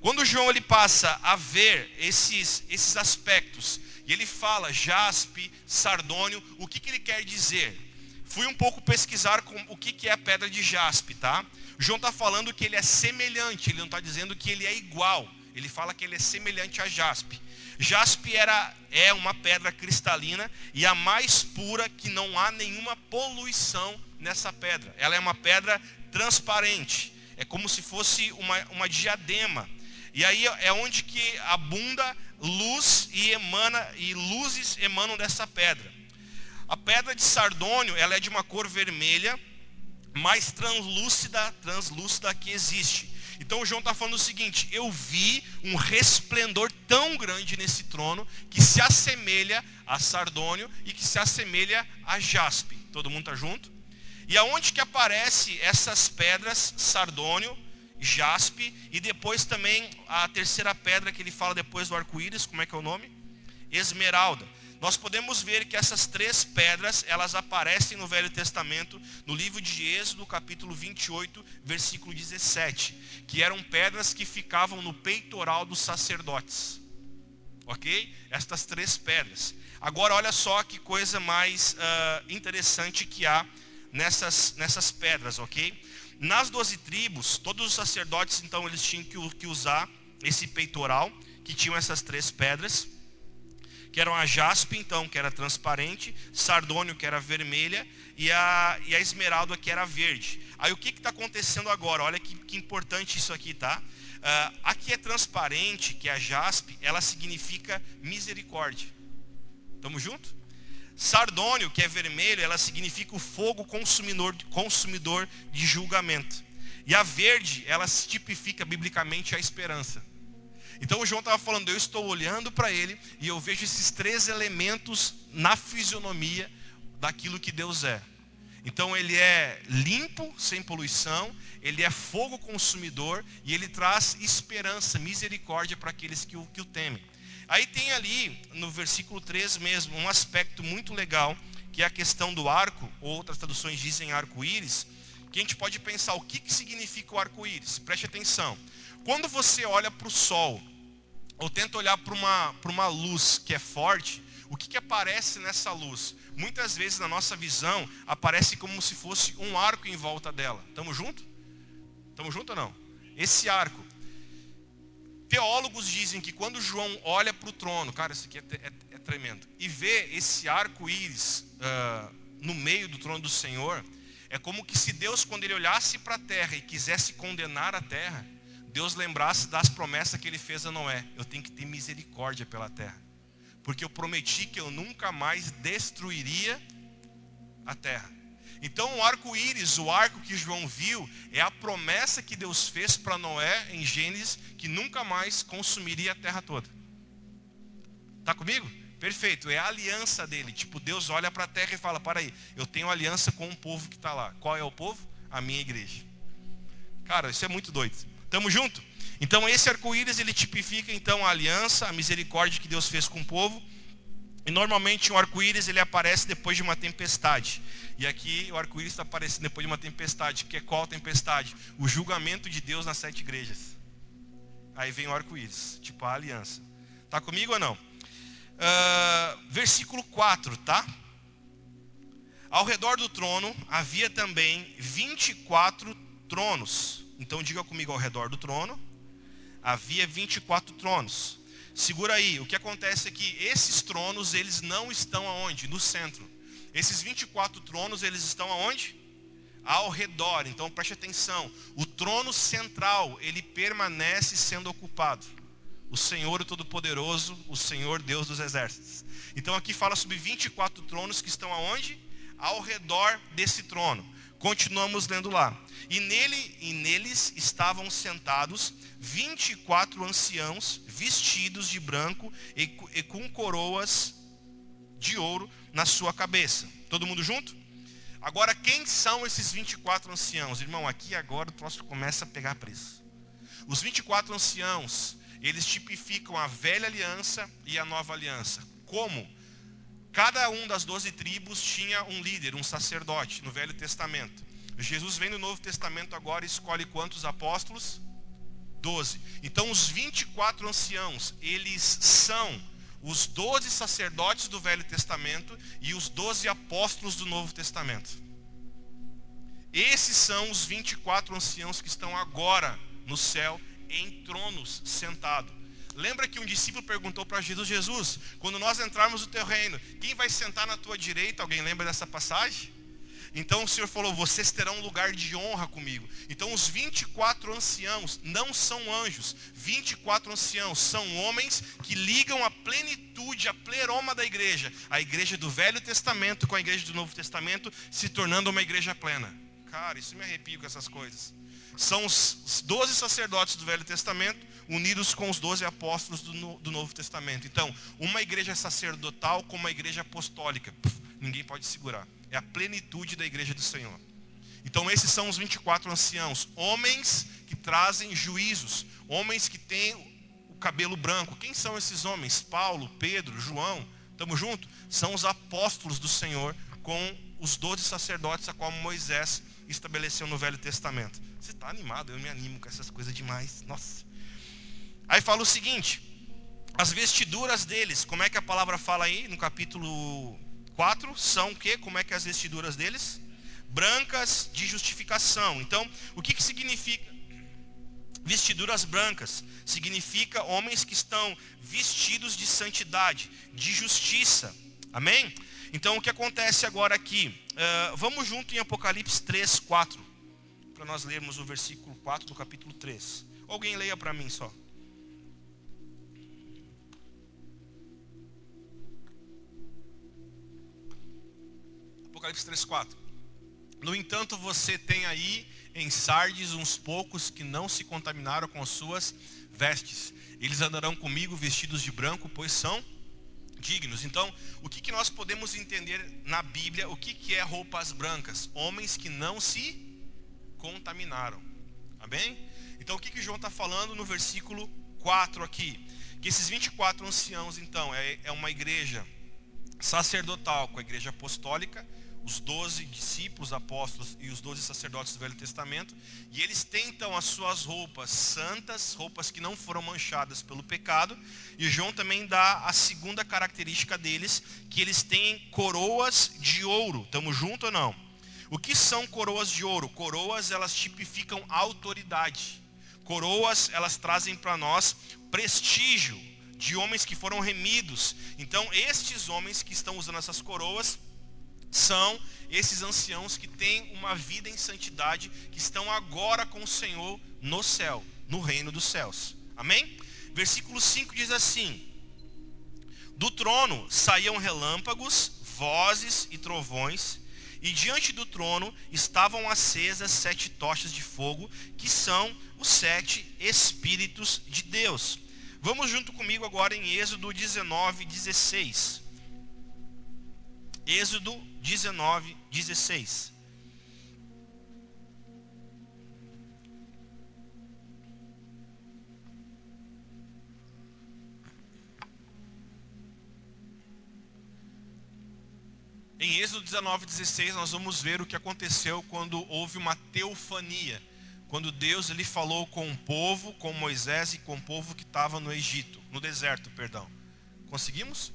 Quando João ele passa a ver esses, esses aspectos, e ele fala jaspe, sardônio, o que, que ele quer dizer? Fui um pouco pesquisar com, o que, que é a pedra de jaspe, tá? João está falando que ele é semelhante, ele não está dizendo que ele é igual. Ele fala que ele é semelhante a jaspe. Jaspe era, é uma pedra cristalina e a mais pura que não há nenhuma poluição nessa pedra. Ela é uma pedra transparente. É como se fosse uma, uma diadema. E aí é onde que abunda luz e emana e luzes emanam dessa pedra. A pedra de sardônio, ela é de uma cor vermelha, mais translúcida, translúcida que existe. Então João está falando o seguinte: eu vi um resplendor tão grande nesse trono que se assemelha a sardônio e que se assemelha a jaspe. Todo mundo está junto? E aonde que aparece essas pedras, sardônio, jaspe e depois também a terceira pedra que ele fala depois do arco-íris, como é que é o nome? Esmeralda nós podemos ver que essas três pedras, elas aparecem no Velho Testamento, no livro de Êxodo, capítulo 28, versículo 17, que eram pedras que ficavam no peitoral dos sacerdotes. Ok? Estas três pedras. Agora, olha só que coisa mais uh, interessante que há nessas, nessas pedras, ok? Nas doze tribos, todos os sacerdotes, então, eles tinham que, que usar esse peitoral, que tinham essas três pedras que eram a jaspe, então, que era transparente, sardônio, que era vermelha, e a, e a esmeralda, que era verde. Aí o que está acontecendo agora? Olha que, que importante isso aqui, tá? Uh, aqui é transparente, que é a jaspe, ela significa misericórdia. Estamos juntos? Sardônio, que é vermelho, ela significa o fogo consumidor, consumidor de julgamento. E a verde, ela tipifica biblicamente a esperança. Então o João estava falando, eu estou olhando para ele e eu vejo esses três elementos na fisionomia daquilo que Deus é. Então ele é limpo, sem poluição, ele é fogo consumidor e ele traz esperança, misericórdia para aqueles que o, que o temem. Aí tem ali, no versículo 3 mesmo, um aspecto muito legal, que é a questão do arco, ou outras traduções dizem arco-íris, que a gente pode pensar o que, que significa o arco-íris. Preste atenção. Quando você olha para o sol ou tenta olhar para uma, uma luz que é forte, o que, que aparece nessa luz? Muitas vezes na nossa visão aparece como se fosse um arco em volta dela. Estamos juntos? Estamos juntos ou não? Esse arco. Teólogos dizem que quando João olha para o trono, cara, isso aqui é, é, é, tremendo, e vê esse arco-íris uh, no meio do trono do Senhor, é como que se Deus, quando ele olhasse para a terra e quisesse condenar a terra, Deus lembrasse das promessas que ele fez a Noé: eu tenho que ter misericórdia pela terra, porque eu prometi que eu nunca mais destruiria a terra. Então o arco-íris, o arco que João viu, é a promessa que Deus fez para Noé em Gênesis, que nunca mais consumiria a terra toda. Está comigo? Perfeito, é a aliança dele. Tipo, Deus olha para a terra e fala: para aí, eu tenho aliança com um povo que está lá. Qual é o povo? A minha igreja. Cara, isso é muito doido. Tamo junto? Então esse arco-íris ele tipifica então a aliança, a misericórdia que Deus fez com o povo. E normalmente um arco-íris ele aparece depois de uma tempestade. E aqui o arco-íris está aparecendo depois de uma tempestade. Que é qual tempestade? O julgamento de Deus nas sete igrejas. Aí vem o arco-íris, tipo a aliança. Tá comigo ou não? Uh, versículo 4, tá? Ao redor do trono havia também 24 tronos. Então diga comigo ao redor do trono. Havia 24 tronos. Segura aí, o que acontece é que esses tronos, eles não estão aonde? No centro. Esses 24 tronos, eles estão aonde? Ao redor. Então preste atenção. O trono central, ele permanece sendo ocupado. O Senhor Todo-Poderoso, o Senhor Deus dos Exércitos. Então aqui fala sobre 24 tronos que estão aonde? Ao redor desse trono. Continuamos lendo lá. E nele e neles estavam sentados 24 anciãos vestidos de branco e, e com coroas de ouro na sua cabeça. Todo mundo junto? Agora, quem são esses 24 anciãos? Irmão, aqui agora o troço começa a pegar preço. Os 24 anciãos, eles tipificam a velha aliança e a nova aliança. Como? Cada um das 12 tribos tinha um líder, um sacerdote, no Velho Testamento. Jesus vem no Novo Testamento agora e escolhe quantos apóstolos? 12. Então os 24 anciãos, eles são os 12 sacerdotes do Velho Testamento e os 12 apóstolos do Novo Testamento. Esses são os 24 anciãos que estão agora no céu em tronos sentados. Lembra que um discípulo perguntou para Jesus: Jesus, quando nós entrarmos no teu reino, quem vai sentar na tua direita? Alguém lembra dessa passagem? Então o Senhor falou: Vocês terão um lugar de honra comigo. Então os 24 anciãos não são anjos, 24 anciãos são homens que ligam a plenitude, a pleroma da igreja, a igreja do Velho Testamento com a igreja do Novo Testamento, se tornando uma igreja plena. Cara, isso me arrepio com essas coisas. São os 12 sacerdotes do Velho Testamento unidos com os 12 apóstolos do, do Novo Testamento. Então, uma igreja sacerdotal com uma igreja apostólica. ninguém pode segurar é a plenitude da igreja do Senhor. Então esses são os 24 anciãos, homens que trazem juízos, homens que têm o cabelo branco. Quem são esses homens? Paulo, Pedro, João, estamos juntos? São os apóstolos do Senhor com os doze sacerdotes a qual Moisés estabeleceu no Velho Testamento. Você está animado? Eu me animo com essas coisas demais. Nossa. Aí fala o seguinte: as vestiduras deles, como é que a palavra fala aí no capítulo Quatro são o que? Como é que é as vestiduras deles? Brancas de justificação. Então, o que, que significa? Vestiduras brancas significa homens que estão vestidos de santidade, de justiça. Amém? Então, o que acontece agora aqui? Uh, vamos junto em Apocalipse 3, 4. Para nós lermos o versículo 4 do capítulo 3. Alguém leia para mim só. Apocalipse 3,4. No entanto, você tem aí em Sardes uns poucos que não se contaminaram com as suas vestes. Eles andarão comigo vestidos de branco, pois são dignos. Então, o que, que nós podemos entender na Bíblia? O que, que é roupas brancas? Homens que não se contaminaram. Amém? Então, o que, que João está falando no versículo 4 aqui? Que esses 24 anciãos, então, é, é uma igreja sacerdotal com a igreja apostólica os doze discípulos, apóstolos e os doze sacerdotes do Velho Testamento, e eles tentam as suas roupas santas, roupas que não foram manchadas pelo pecado, e João também dá a segunda característica deles, que eles têm coroas de ouro. Estamos juntos ou não? O que são coroas de ouro? Coroas, elas tipificam autoridade. Coroas, elas trazem para nós prestígio de homens que foram remidos. Então, estes homens que estão usando essas coroas são esses anciãos que têm uma vida em santidade, que estão agora com o Senhor no céu, no reino dos céus. Amém? Versículo 5 diz assim: Do trono saíam relâmpagos, vozes e trovões, e diante do trono estavam acesas sete tochas de fogo, que são os sete Espíritos de Deus. Vamos junto comigo agora em Êxodo 19, 16. Êxodo 19, 16. Em Êxodo 19, 16, nós vamos ver o que aconteceu quando houve uma teofania. Quando Deus ele falou com o povo, com Moisés e com o povo que estava no Egito, no deserto, perdão. Conseguimos?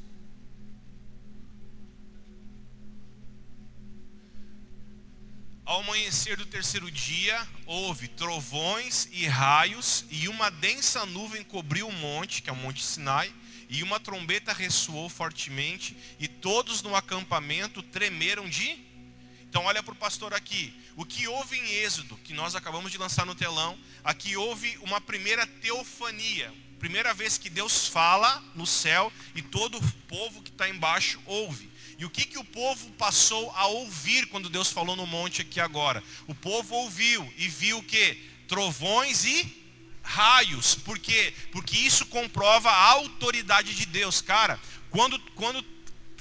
Ao amanhecer do terceiro dia, houve trovões e raios, e uma densa nuvem cobriu o monte, que é o Monte Sinai, e uma trombeta ressoou fortemente, e todos no acampamento tremeram de. Então, olha para o pastor aqui. O que houve em Êxodo, que nós acabamos de lançar no telão, aqui houve uma primeira teofania, primeira vez que Deus fala no céu e todo o povo que está embaixo ouve. E o que, que o povo passou a ouvir quando Deus falou no monte aqui agora? O povo ouviu e viu o que? Trovões e raios. Por quê? Porque isso comprova a autoridade de Deus. Cara, quando, quando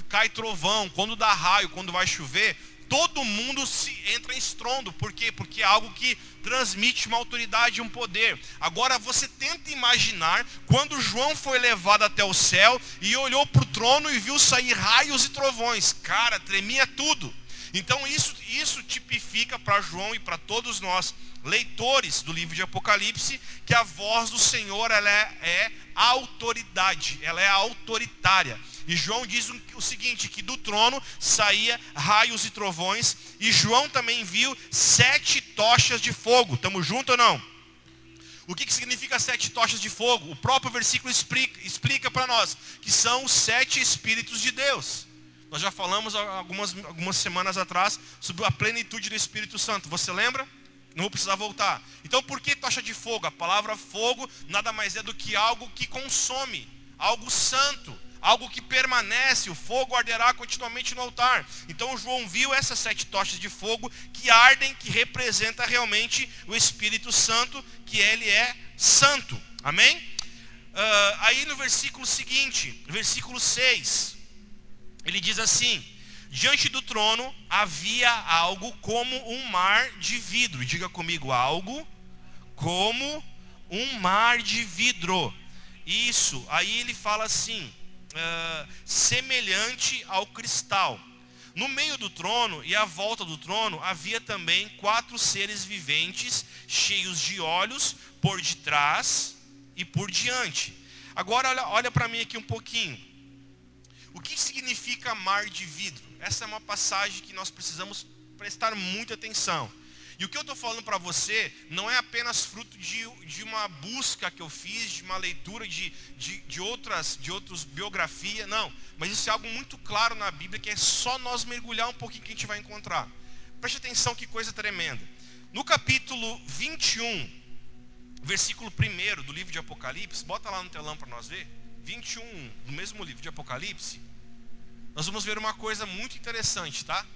cai trovão, quando dá raio, quando vai chover, todo mundo se entra em estrondo. Por quê? Porque é algo que transmite uma autoridade e um poder. Agora você tenta imaginar quando João foi levado até o céu e olhou para o trono e viu sair raios e trovões. Cara, tremia tudo. Então isso, isso tipifica para João e para todos nós, leitores do livro de Apocalipse, que a voz do Senhor ela é, é autoridade, ela é autoritária. E João diz o seguinte: que do trono saía raios e trovões, e João também viu sete tochas de fogo. Estamos juntos ou não? O que, que significa sete tochas de fogo? O próprio versículo explica, explica para nós que são os sete Espíritos de Deus. Nós já falamos algumas, algumas semanas atrás sobre a plenitude do Espírito Santo. Você lembra? Não vou precisar voltar. Então, por que tocha de fogo? A palavra fogo nada mais é do que algo que consome, algo santo algo que permanece, o fogo arderá continuamente no altar. Então João viu essas sete tochas de fogo que ardem, que representa realmente o Espírito Santo, que ele é santo. Amém? Uh, aí no versículo seguinte, versículo 6, ele diz assim: Diante do trono havia algo como um mar de vidro. Diga comigo, algo como um mar de vidro. Isso, aí ele fala assim: uh, semelhante ao cristal. No meio do trono e à volta do trono havia também quatro seres viventes, cheios de olhos por detrás e por diante. Agora olha, olha para mim aqui um pouquinho. O que significa mar de vidro? Essa é uma passagem que nós precisamos prestar muita atenção. E o que eu estou falando para você não é apenas fruto de, de uma busca que eu fiz, de uma leitura de, de, de outras de outras biografias, não. Mas isso é algo muito claro na Bíblia, que é só nós mergulhar um pouquinho que a gente vai encontrar. Preste atenção que coisa tremenda. No capítulo 21, versículo 1 do livro de Apocalipse, bota lá no telão para nós ver. 21, do mesmo livro de Apocalipse, nós vamos ver uma coisa muito interessante, tá?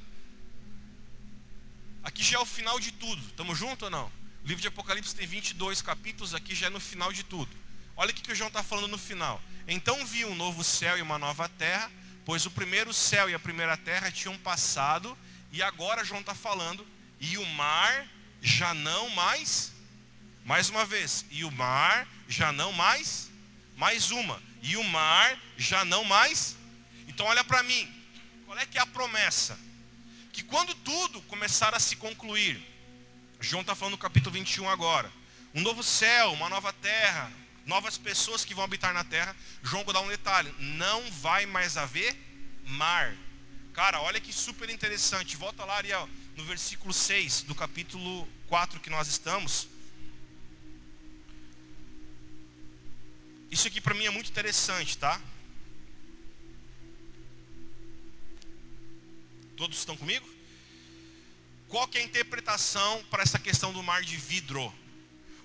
Aqui já é o final de tudo. Estamos juntos ou não? O livro de Apocalipse tem 22 capítulos, aqui já é no final de tudo. Olha o que, o João está falando no final. Então vi um novo céu e uma nova terra, pois o primeiro céu e a primeira terra tinham passado, e agora João está falando, e o mar já não mais, mais uma vez, e o mar já não mais, mais uma, e o mar já não mais. Então olha para mim, qual é que é a promessa? Que quando tudo começar a se concluir, João está falando no capítulo 21 agora, um novo céu, uma nova terra, novas pessoas que vão habitar na terra, João dá um detalhe: não vai mais haver mar. Cara, olha que super interessante. Volta lá, Ariel, no versículo 6 do capítulo 4 que nós estamos. Isso aqui para mim é muito interessante, tá? Todos estão comigo? Qual que é a interpretação para essa questão do mar de vidro?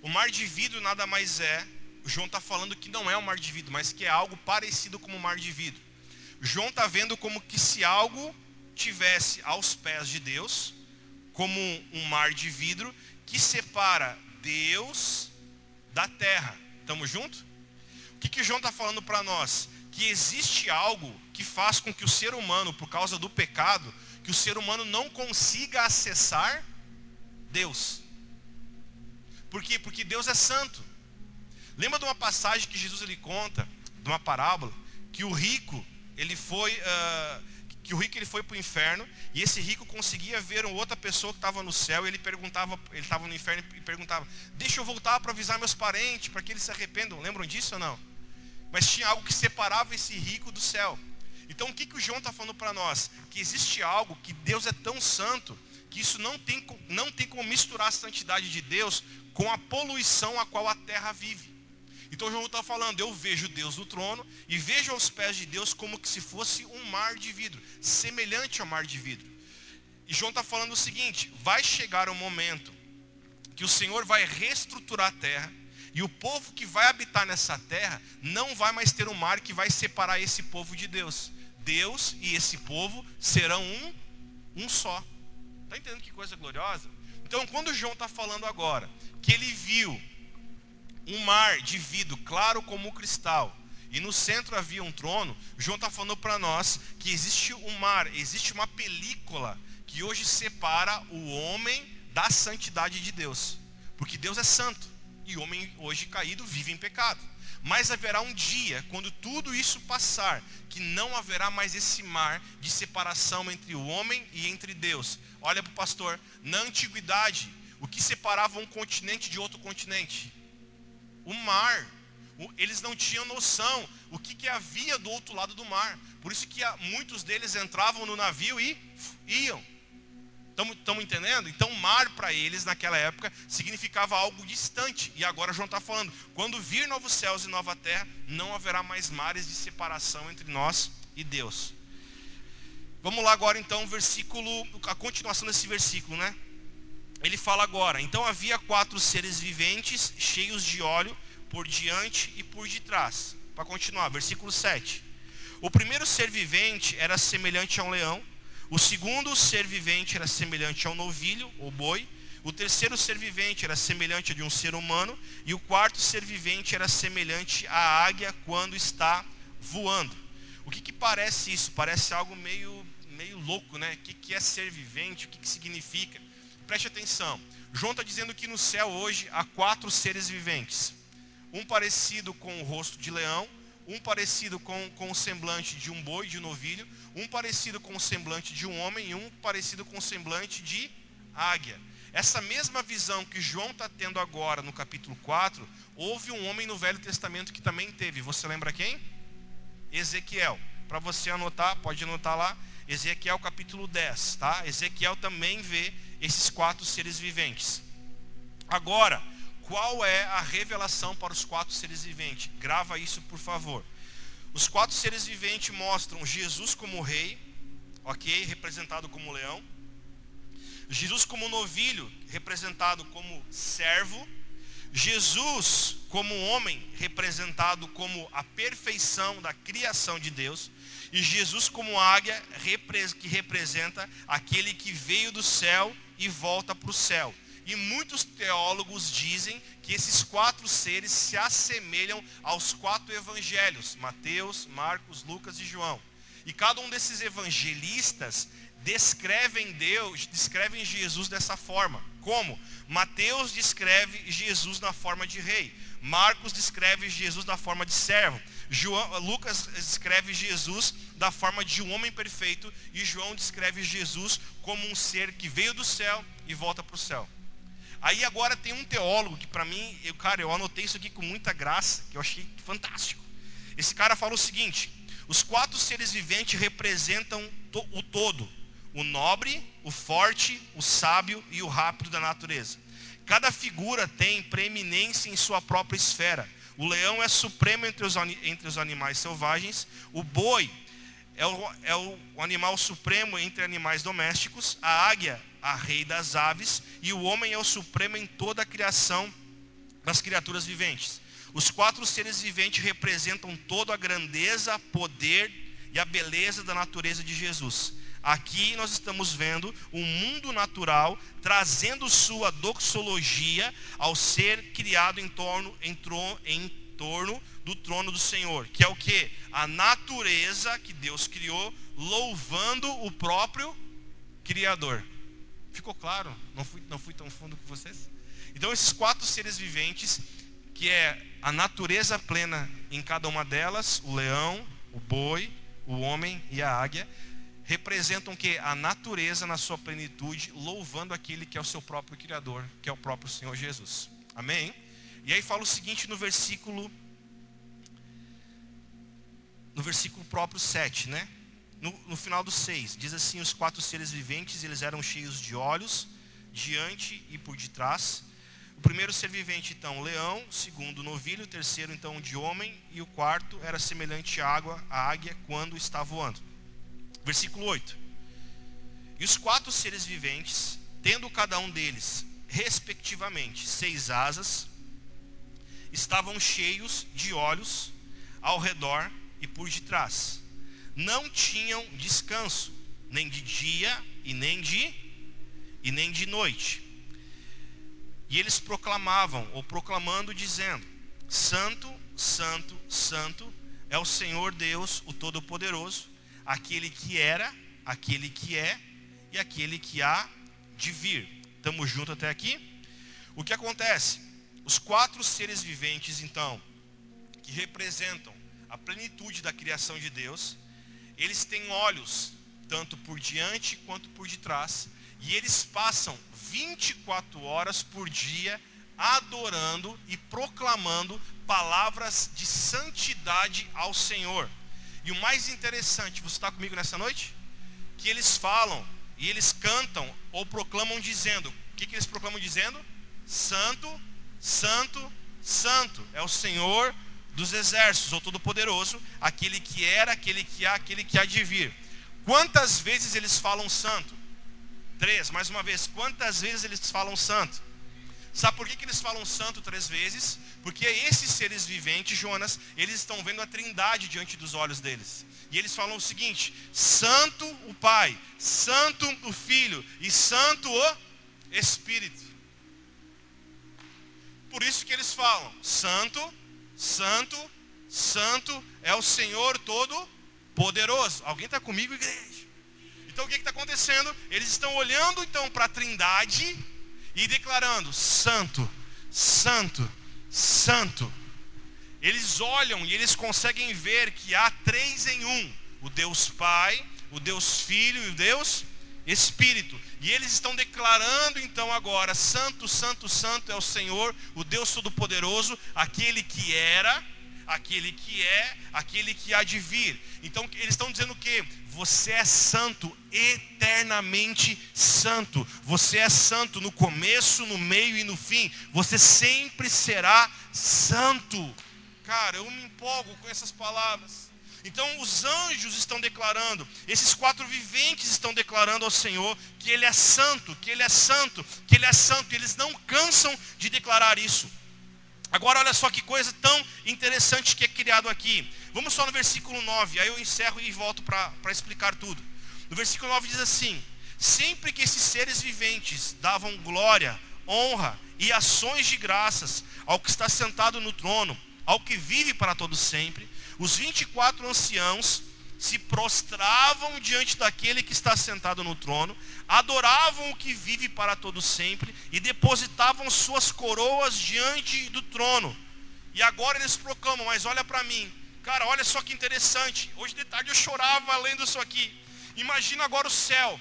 O mar de vidro nada mais é, João está falando que não é um mar de vidro, mas que é algo parecido com o mar de vidro. João está vendo como que se algo tivesse aos pés de Deus, como um mar de vidro que separa Deus da terra. Estamos juntos? O que, que João está falando para nós? Que existe algo que faz com que o ser humano, por causa do pecado, que o ser humano não consiga acessar Deus. Por quê? Porque Deus é santo. Lembra de uma passagem que Jesus ele conta, de uma parábola, que o rico, ele foi, uh, que o rico ele foi para o inferno, e esse rico conseguia ver outra pessoa que estava no céu, e ele perguntava, ele estava no inferno e perguntava, deixa eu voltar para avisar meus parentes, para que eles se arrependam. Lembram disso ou não? Mas tinha algo que separava esse rico do céu. Então o que, que o João está falando para nós? Que existe algo que Deus é tão santo que isso não tem, não tem como misturar a santidade de Deus com a poluição a qual a terra vive. Então João está falando, eu vejo Deus no trono e vejo aos pés de Deus como que se fosse um mar de vidro, semelhante ao mar de vidro. E João está falando o seguinte: vai chegar um momento que o Senhor vai reestruturar a terra, e o povo que vai habitar nessa terra não vai mais ter um mar que vai separar esse povo de Deus. Deus e esse povo serão um, um só. Está entendendo que coisa gloriosa? Então, quando João está falando agora que ele viu um mar de vidro claro como cristal, e no centro havia um trono, João está falando para nós que existe um mar, existe uma película que hoje separa o homem da santidade de Deus. Porque Deus é santo e o homem hoje caído vive em pecado. Mas haverá um dia, quando tudo isso passar, que não haverá mais esse mar de separação entre o homem e entre Deus. Olha para o pastor, na antiguidade, o que separava um continente de outro continente? o mar. Eles não tinham noção o que, que havia do outro lado do mar. Por isso que muitos deles entravam no navio e iam. Estamos entendendo? Então, mar para eles naquela época significava algo distante. E agora João está falando: quando vir novos céus e nova terra, não haverá mais mares de separação entre nós e Deus. Vamos lá agora então, versículo, a continuação desse versículo, né? ele fala agora: Então havia quatro seres viventes cheios de óleo por diante e por detrás. Para continuar, versículo 7. O primeiro ser vivente era semelhante a um leão, o segundo ser vivente era semelhante a um novilho, ou boi, o terceiro ser vivente era semelhante a de um ser humano, e o quarto ser vivente era semelhante à águia quando está voando. O que, que parece isso? Parece algo meio, meio louco, né? O que, que é ser vivente? O que, que significa? Preste atenção. João está dizendo que no céu hoje há quatro seres viventes. Um parecido com o rosto de leão, um parecido com, com o semblante de um boi, de um novilho, um parecido com o semblante de um homem e um parecido com o semblante de águia. Essa mesma visão que João está tendo agora no capítulo 4, houve um homem no Velho Testamento que também teve. Você lembra quem? Ezequiel. Para você anotar, pode anotar lá. Ezequiel capítulo 10, tá? Ezequiel também vê esses quatro seres viventes. Agora, qual é a revelação para os quatro seres viventes? Grava isso, por favor. Os quatro seres viventes mostram Jesus como rei, ok? Representado como leão. Jesus como novilho, representado como servo. Jesus como homem, representado como a perfeição da criação de Deus. E Jesus como águia, que representa aquele que veio do céu e volta para o céu. E muitos teólogos dizem que esses quatro seres se assemelham aos quatro evangelhos: Mateus, Marcos, Lucas e João. E cada um desses evangelistas descrevem Deus, descrevem Jesus dessa forma. Como? Mateus descreve Jesus na forma de rei. Marcos descreve Jesus na forma de servo. João, Lucas descreve Jesus da forma de um homem perfeito e João descreve Jesus como um ser que veio do céu e volta para o céu. Aí agora tem um teólogo que para mim, eu, cara, eu anotei isso aqui com muita graça, que eu achei fantástico. Esse cara fala o seguinte: os quatro seres viventes representam o todo. o nobre, o forte, o sábio e o rápido da natureza. Cada figura tem preeminência em sua própria esfera. O leão é supremo entre os, entre os animais selvagens, o boi é o, é o animal supremo entre animais domésticos, a águia, a rei das aves, e o homem é o supremo em toda a criação das criaturas viventes. Os quatro seres viventes representam toda a grandeza, poder e a beleza da natureza de Jesus. Aqui nós estamos vendo o mundo natural trazendo sua doxologia ao ser criado em torno, em, em torno do trono do Senhor, que é o que? A natureza que Deus criou, louvando o próprio Criador. Ficou claro? Não fui, não fui tão fundo com vocês? Então, esses quatro seres viventes, que é a natureza plena em cada uma delas, o leão, o boi, o homem e a águia, representam que a natureza na sua plenitude, louvando aquele que é o seu próprio Criador, que é o próprio Senhor Jesus. Amém? E aí fala o seguinte no versículo no versículo próprio 7, né? No, no, final do 6, diz assim: Os quatro seres viventes eles eram cheios de olhos, diante e por detrás. O primeiro ser vivente, então, leão, o segundo, novilho, o terceiro, então, de homem, e o quarto era semelhante à água, à águia, quando está voando. Versículo 8: E os quatro seres viventes, tendo cada um deles, respectivamente, seis asas, estavam cheios de olhos ao redor e por detrás. Não tinham descanso, nem de dia e nem de e nem de noite. E eles proclamavam, ou proclamando, dizendo: Santo, Santo, Santo é o Senhor Deus, o Todo-Poderoso, aquele que era, aquele que é e aquele que há de vir. Estamos juntos até aqui? O que acontece? Os quatro seres viventes, então, que representam a plenitude da criação de Deus, eles têm olhos, tanto por diante quanto por detrás, e eles passam 24 horas por dia adorando e proclamando palavras de santidade ao Senhor. E o mais interessante, você está comigo nessa noite? Que eles falam e eles cantam ou proclamam dizendo: o que, que eles proclamam dizendo? Santo, Santo, Santo é o Senhor dos exércitos, ou Todo-Poderoso, aquele que era, aquele que há, aquele que há de vir. Quantas vezes eles falam santo? Três, mais uma vez, quantas vezes eles falam santo? Sabe por que, que eles falam santo três vezes? Porque esses seres viventes, Jonas, eles estão vendo a trindade diante dos olhos deles. E eles falam o seguinte: Santo o Pai, Santo o Filho e Santo o Espírito. Por isso que eles falam: Santo, Santo, Santo é o Senhor todo poderoso. Alguém está comigo, igreja? Então o que está acontecendo? Eles estão olhando então para a Trindade e declarando: Santo, Santo, Santo. Eles olham e eles conseguem ver que há três em um: o Deus Pai, o Deus Filho e o Deus Espírito. E eles estão declarando então agora: Santo, Santo, Santo é o Senhor, o Deus Todo-Poderoso, aquele que era, aquele que é, aquele que há de vir. Então eles estão dizendo que você é santo, eternamente santo. Você é santo no começo, no meio e no fim. Você sempre será santo. Cara, eu me empolgo com essas palavras. Então os anjos estão declarando, esses quatro viventes estão declarando ao Senhor que Ele é santo, que Ele é santo, que Ele é santo. E eles não cansam de declarar isso. Agora olha só que coisa tão interessante que é criado aqui. Vamos só no versículo 9, aí eu encerro e volto para explicar tudo. No versículo 9 diz assim: Sempre que esses seres viventes davam glória, honra e ações de graças ao que está sentado no trono, ao que vive para todo sempre, os 24 anciãos se prostravam diante daquele que está sentado no trono, adoravam o que vive para todo sempre e depositavam suas coroas diante do trono. E agora eles proclamam, mas olha para mim. Cara, olha só que interessante. Hoje de tarde eu chorava lendo isso aqui. Imagina agora o céu.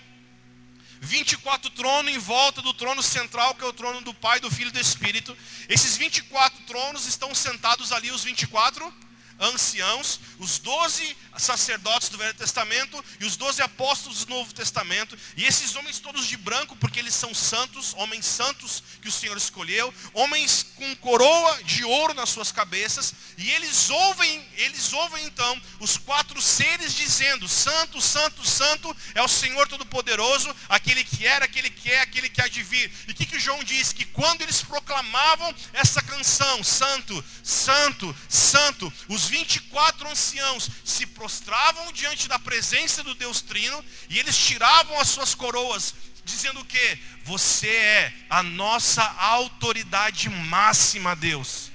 24 tronos em volta do trono central, que é o trono do Pai, do Filho e do Espírito. Esses 24 tronos estão sentados ali, os 24 anciãos, os doze sacerdotes do Velho Testamento e os doze apóstolos do Novo Testamento. E esses homens todos de branco, porque eles são santos, homens santos que o Senhor escolheu, homens com coroa de ouro nas suas cabeças. E eles ouvem, eles ouvem então os quatro seres dizendo: Santo, Santo, Santo é o Senhor Todo-Poderoso, aquele que era, aquele que é, aquele que há de vir. E o que, que João diz? Que quando eles proclamavam essa canção, Santo, Santo, Santo, os 24 anciãos se prostravam diante da presença do Deus Trino e eles tiravam as suas coroas, dizendo o que? Você é a nossa autoridade máxima, Deus.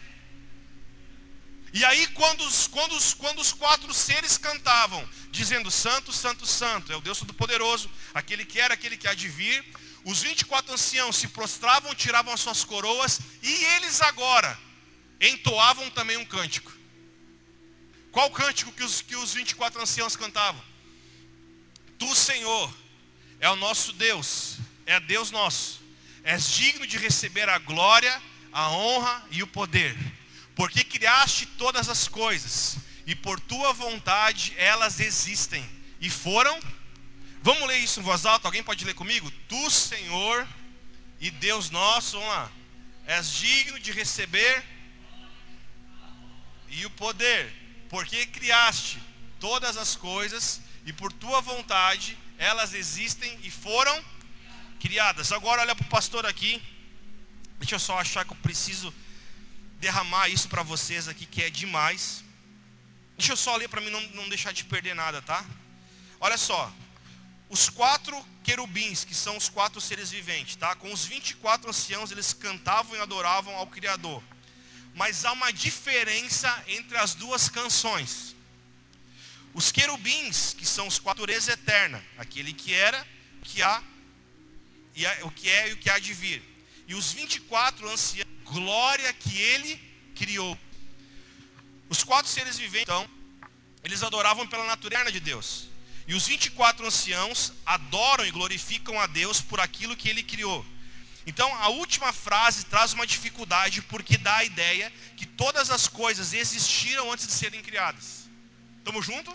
E aí, quando os, quando, os, quando os quatro seres cantavam, dizendo Santo, Santo, Santo, é o Deus Todo-Poderoso, aquele que era, aquele que há de vir, os 24 anciãos se prostravam, tiravam as suas coroas, e eles agora entoavam também um cântico. Qual cântico que os, que os 24 anciãos cantavam? Tu, Senhor, é o nosso Deus, é Deus nosso. És digno de receber a glória, a honra e o poder. Porque criaste todas as coisas, e por tua vontade elas existem. E foram. Vamos ler isso em voz alta? Alguém pode ler comigo? Tu, Senhor e Deus nosso, vamos lá. És digno de receber e o poder porque criaste todas as coisas e por tua vontade elas existem e foram criadas. Agora olha para o pastor aqui. Deixa eu só achar que eu preciso derramar isso para vocês aqui, que é demais. Deixa eu só ler para mim não, não deixar de perder nada, tá? Olha só. Os quatro querubins, que são os quatro seres viventes, tá? Com os 24 anciãos, eles cantavam e adoravam ao Criador mas há uma diferença entre as duas canções. Os querubins, que são os quatro natureza eterna, aquele que era, que há, e há, o que é e o que há de vir. E os 24 anciãos, glória que ele criou. Os quatro seres viventes, então, eles adoravam pela natureza de Deus. E os 24 anciãos adoram e glorificam a Deus por aquilo que ele criou. Então, a última frase traz uma dificuldade porque dá a ideia que todas as coisas existiram antes de serem criadas. Estamos juntos?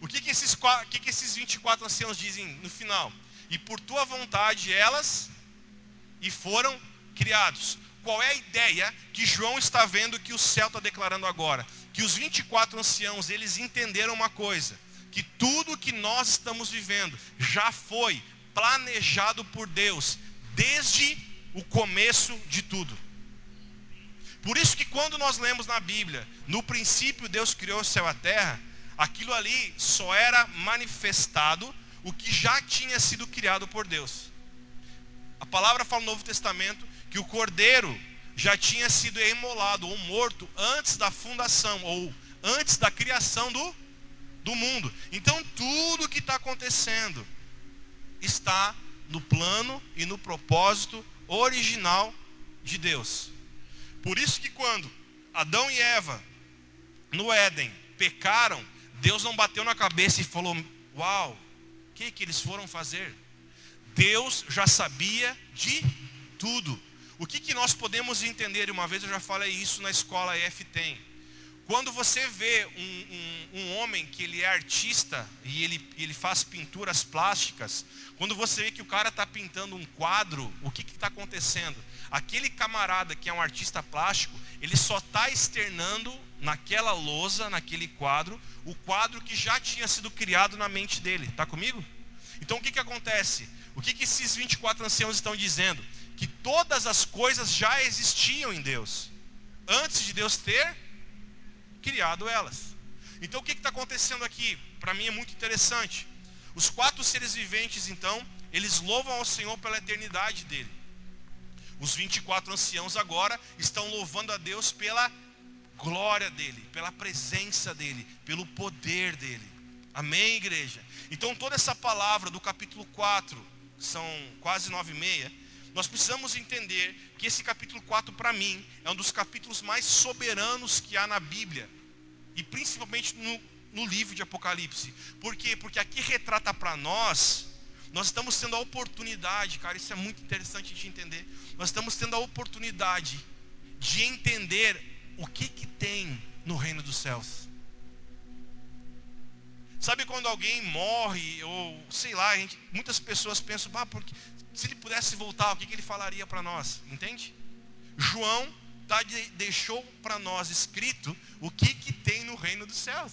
O que, que, esses, que, que esses 24 anciãos dizem no final? E por tua vontade elas e foram criados. Qual é a ideia que João está vendo que o céu está declarando agora? Que os 24 anciãos, eles entenderam uma coisa, que tudo que nós estamos vivendo já foi planejado por Deus desde o começo de tudo. Por isso que quando nós lemos na Bíblia, no princípio Deus criou o céu e a terra, aquilo ali só era manifestado o que já tinha sido criado por Deus. A palavra fala no Novo Testamento que o cordeiro já tinha sido imolado ou morto antes da fundação ou antes da criação do, do mundo. Então tudo que está acontecendo está no plano e no propósito original de Deus. Por isso que quando Adão e Eva no Éden pecaram, Deus não bateu na cabeça e falou: "Uau, o que que eles foram fazer?" Deus já sabia de tudo. O que, que nós podemos entender? Uma vez eu já falei isso na escola EFTEM. Quando você vê um, um, um, homem que ele é artista e ele, ele faz pinturas plásticas, quando você vê que o cara está pintando um quadro, o que está acontecendo? Aquele camarada que é um artista plástico, ele só está externando naquela lousa, naquele quadro, o quadro que já tinha sido criado na mente dele. Está comigo? Então o que, que acontece? O que, que esses 24 anciãos estão dizendo? Que todas as coisas já existiam em Deus. Antes de Deus ter criado elas. Então o que está acontecendo aqui? Para mim é muito interessante. Os quatro seres viventes, então, eles louvam ao Senhor pela eternidade dele. Os 24 anciãos agora estão louvando a Deus pela glória dele, pela presença dele, pelo poder dele. Amém, igreja? Então toda essa palavra do capítulo 4, são quase nove e meia, nós precisamos entender que esse capítulo 4, para mim, é um dos capítulos mais soberanos que há na Bíblia. E principalmente no, no livro de Apocalipse. Por quê? Porque aqui retrata para nós, nós estamos tendo a oportunidade, cara, isso é muito interessante de entender. Nós estamos tendo a oportunidade de entender o que, que tem no reino dos céus. Sabe quando alguém morre, ou sei lá, gente, muitas pessoas pensam, ah, porque, se ele pudesse voltar, o que, que ele falaria para nós? Entende? João tá, deixou para nós escrito o que, que tem no reino dos céus.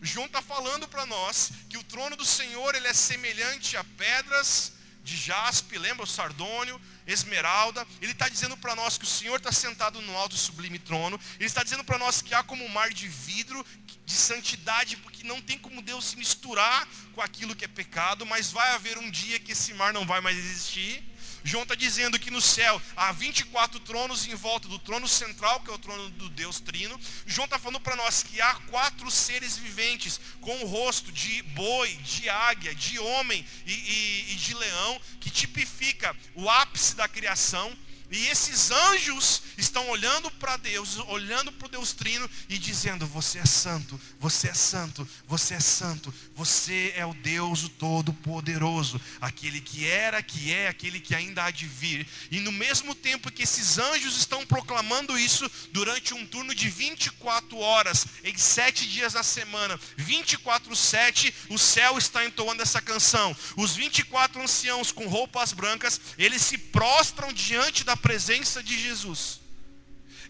João está falando para nós que o trono do Senhor ele é semelhante a pedras de jaspe, lembra o sardônio, esmeralda. Ele está dizendo para nós que o Senhor está sentado no alto e sublime trono. Ele está dizendo para nós que há como um mar de vidro, de santidade, porque não tem como Deus se misturar com aquilo que é pecado, mas vai haver um dia que esse mar não vai mais existir. João está dizendo que no céu há 24 tronos em volta do trono central, que é o trono do Deus Trino. João está falando para nós que há quatro seres viventes com o rosto de boi, de águia, de homem e, e, e de leão, que tipifica o ápice da criação e esses anjos estão olhando para Deus, olhando para o Deus Trino e dizendo: Você é santo, você é santo, você é santo, você é o Deus Todo-Poderoso, aquele que era, que é, aquele que ainda há de vir. E no mesmo tempo que esses anjos estão proclamando isso, durante um turno de 24 horas, em sete dias na semana, 24, 7, o céu está entoando essa canção. Os 24 anciãos com roupas brancas, eles se prostram diante da presença de Jesus,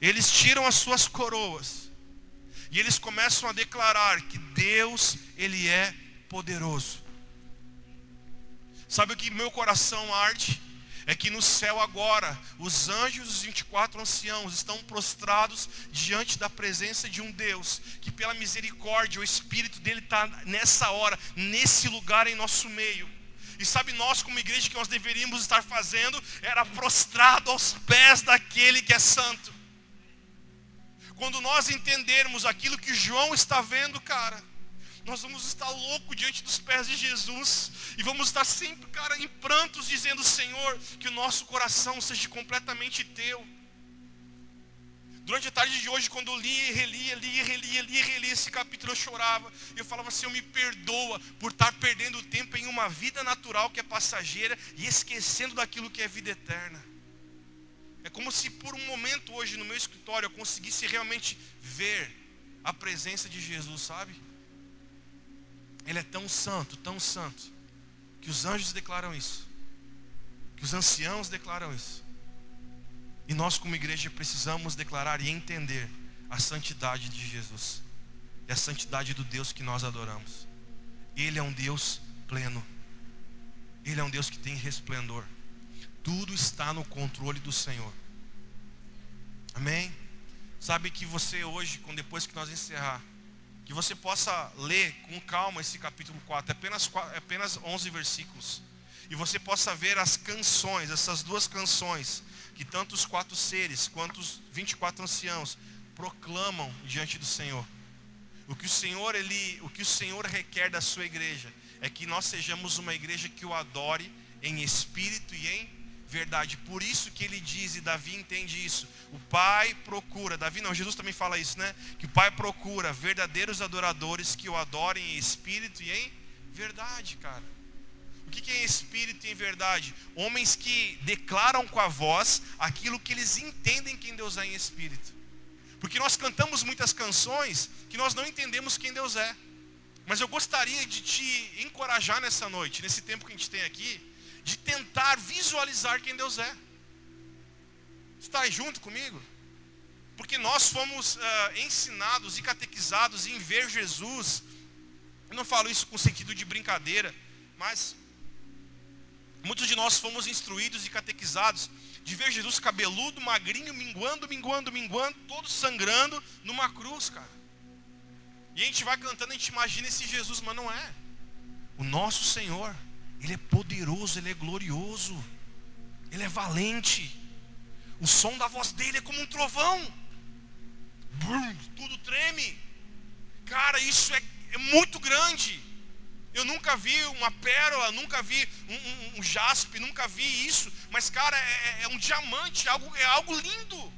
eles tiram as suas coroas e eles começam a declarar que Deus, Ele é poderoso. Sabe o que meu coração arde? É que no céu agora, os anjos os 24 anciãos estão prostrados diante da presença de um Deus, que pela misericórdia, o Espírito dele está nessa hora, nesse lugar em nosso meio. E sabe nós como igreja que nós deveríamos estar fazendo era prostrado aos pés daquele que é santo. Quando nós entendermos aquilo que João está vendo, cara, nós vamos estar louco diante dos pés de Jesus e vamos estar sempre, cara, em prantos dizendo, Senhor, que o nosso coração seja completamente teu. Durante a tarde de hoje, quando eu lia e e relia, lia e relia esse capítulo, eu chorava. Eu falava, Senhor, me perdoa por estar perdendo tempo em uma vida natural que é passageira e esquecendo daquilo que é vida eterna. É como se por um momento hoje no meu escritório eu conseguisse realmente ver a presença de Jesus, sabe? Ele é tão santo, tão santo, que os anjos declaram isso, que os anciãos declaram isso. E nós, como igreja, precisamos declarar e entender a santidade de Jesus e a santidade do Deus que nós adoramos. Ele é um Deus pleno, Ele é um Deus que tem resplendor. Tudo está no controle do Senhor. Amém? Sabe que você hoje, depois que nós encerrar, que você possa ler com calma esse capítulo 4, é apenas, é apenas 11 versículos, e você possa ver as canções, essas duas canções, que tanto os quatro seres quanto os 24 anciãos proclamam diante do Senhor. O que o Senhor ele, o que o Senhor requer da sua igreja é que nós sejamos uma igreja que o adore em espírito e em verdade. Por isso que ele diz e Davi entende isso. O Pai procura, Davi não, Jesus também fala isso, né? Que o Pai procura verdadeiros adoradores que o adorem em espírito e em verdade, cara. O que é espírito em verdade? Homens que declaram com a voz aquilo que eles entendem quem Deus é em espírito. Porque nós cantamos muitas canções que nós não entendemos quem Deus é. Mas eu gostaria de te encorajar nessa noite, nesse tempo que a gente tem aqui, de tentar visualizar quem Deus é. Está junto comigo? Porque nós fomos uh, ensinados e catequizados em ver Jesus. Eu não falo isso com sentido de brincadeira, mas Muitos de nós fomos instruídos e catequizados de ver Jesus cabeludo, magrinho, minguando, minguando, minguando, todo sangrando numa cruz, cara. E a gente vai cantando, a gente imagina esse Jesus, mas não é. O nosso Senhor, Ele é poderoso, Ele é glorioso, Ele é valente. O som da voz dele é como um trovão. Brum, tudo treme. Cara, isso é, é muito grande. Eu nunca vi uma pérola, nunca vi um, um, um jaspe, nunca vi isso. Mas, cara, é, é, é um diamante, algo, é algo lindo.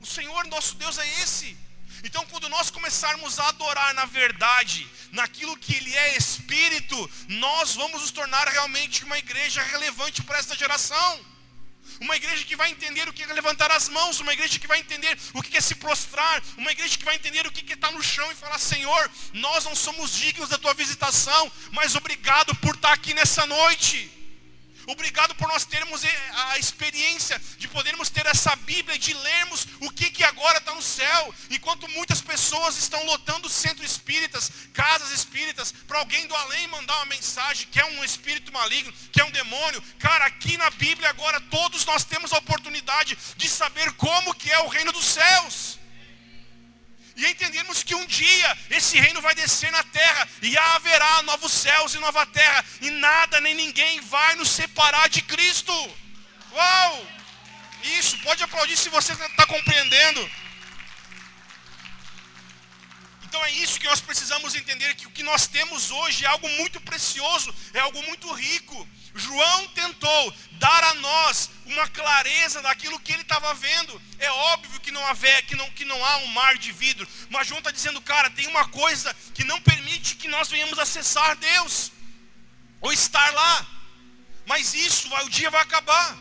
O Senhor nosso Deus é esse. Então, quando nós começarmos a adorar na verdade, naquilo que Ele é Espírito, nós vamos nos tornar realmente uma igreja relevante para esta geração. Uma igreja que vai entender o que é levantar as mãos, uma igreja que vai entender o que é se prostrar, uma igreja que vai entender o que é estar no chão e falar: Senhor, nós não somos dignos da tua visitação, mas obrigado por estar aqui nessa noite. Obrigado por nós termos a experiência de podermos ter essa Bíblia e de lermos o que, que agora está no céu. Enquanto muitas pessoas estão lotando centros espíritas, casas espíritas, para alguém do além mandar uma mensagem que é um espírito maligno, que é um demônio. Cara, aqui na Bíblia agora todos nós temos a oportunidade de saber como que é o reino dos céus e entendermos que um dia esse reino vai descer na terra e haverá novos céus e nova terra, e nada nem ninguém vai nos separar de Cristo. Uau! Isso, pode aplaudir se você está compreendendo. Então é isso que nós precisamos entender: que o que nós temos hoje é algo muito precioso, é algo muito rico. João tentou dar a nós uma clareza daquilo que ele estava vendo. É óbvio que não, haver, que, não, que não há um mar de vidro, mas João está dizendo, cara, tem uma coisa que não permite que nós venhamos acessar Deus, ou estar lá. Mas isso, o dia vai acabar.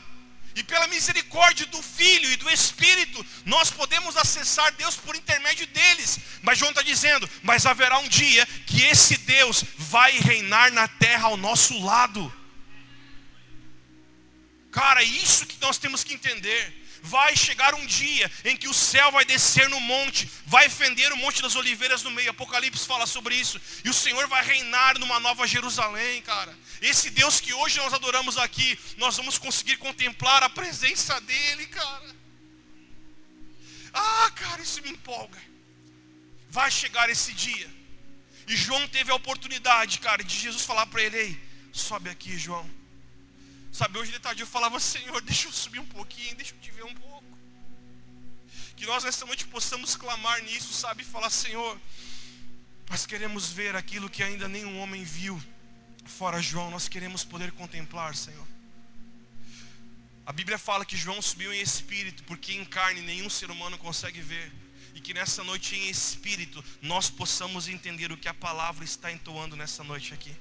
E pela misericórdia do Filho e do Espírito, nós podemos acessar Deus por intermédio deles. Mas João está dizendo: mas haverá um dia que esse Deus vai reinar na terra ao nosso lado. Cara, é isso que nós temos que entender. Vai chegar um dia em que o céu vai descer no monte, vai fender o monte das oliveiras no meio. Apocalipse fala sobre isso. E o Senhor vai reinar numa nova Jerusalém, cara. Esse Deus que hoje nós adoramos aqui, nós vamos conseguir contemplar a presença dEle, cara. Ah, cara, isso me empolga. Vai chegar esse dia. E João teve a oportunidade, cara, de Jesus falar para ele: Ei, sobe aqui, João Sabe, hoje de tarde eu falava, Senhor, deixa eu subir um pouquinho, deixa eu te ver um pouco. Que nós nessa noite possamos clamar nisso, sabe, e falar, Senhor, nós queremos ver aquilo que ainda nenhum homem viu, fora João, nós queremos poder contemplar, Senhor. A Bíblia fala que João subiu em espírito, porque em carne nenhum ser humano consegue ver. E que nessa noite em espírito nós possamos entender o que a palavra está entoando nessa noite aqui.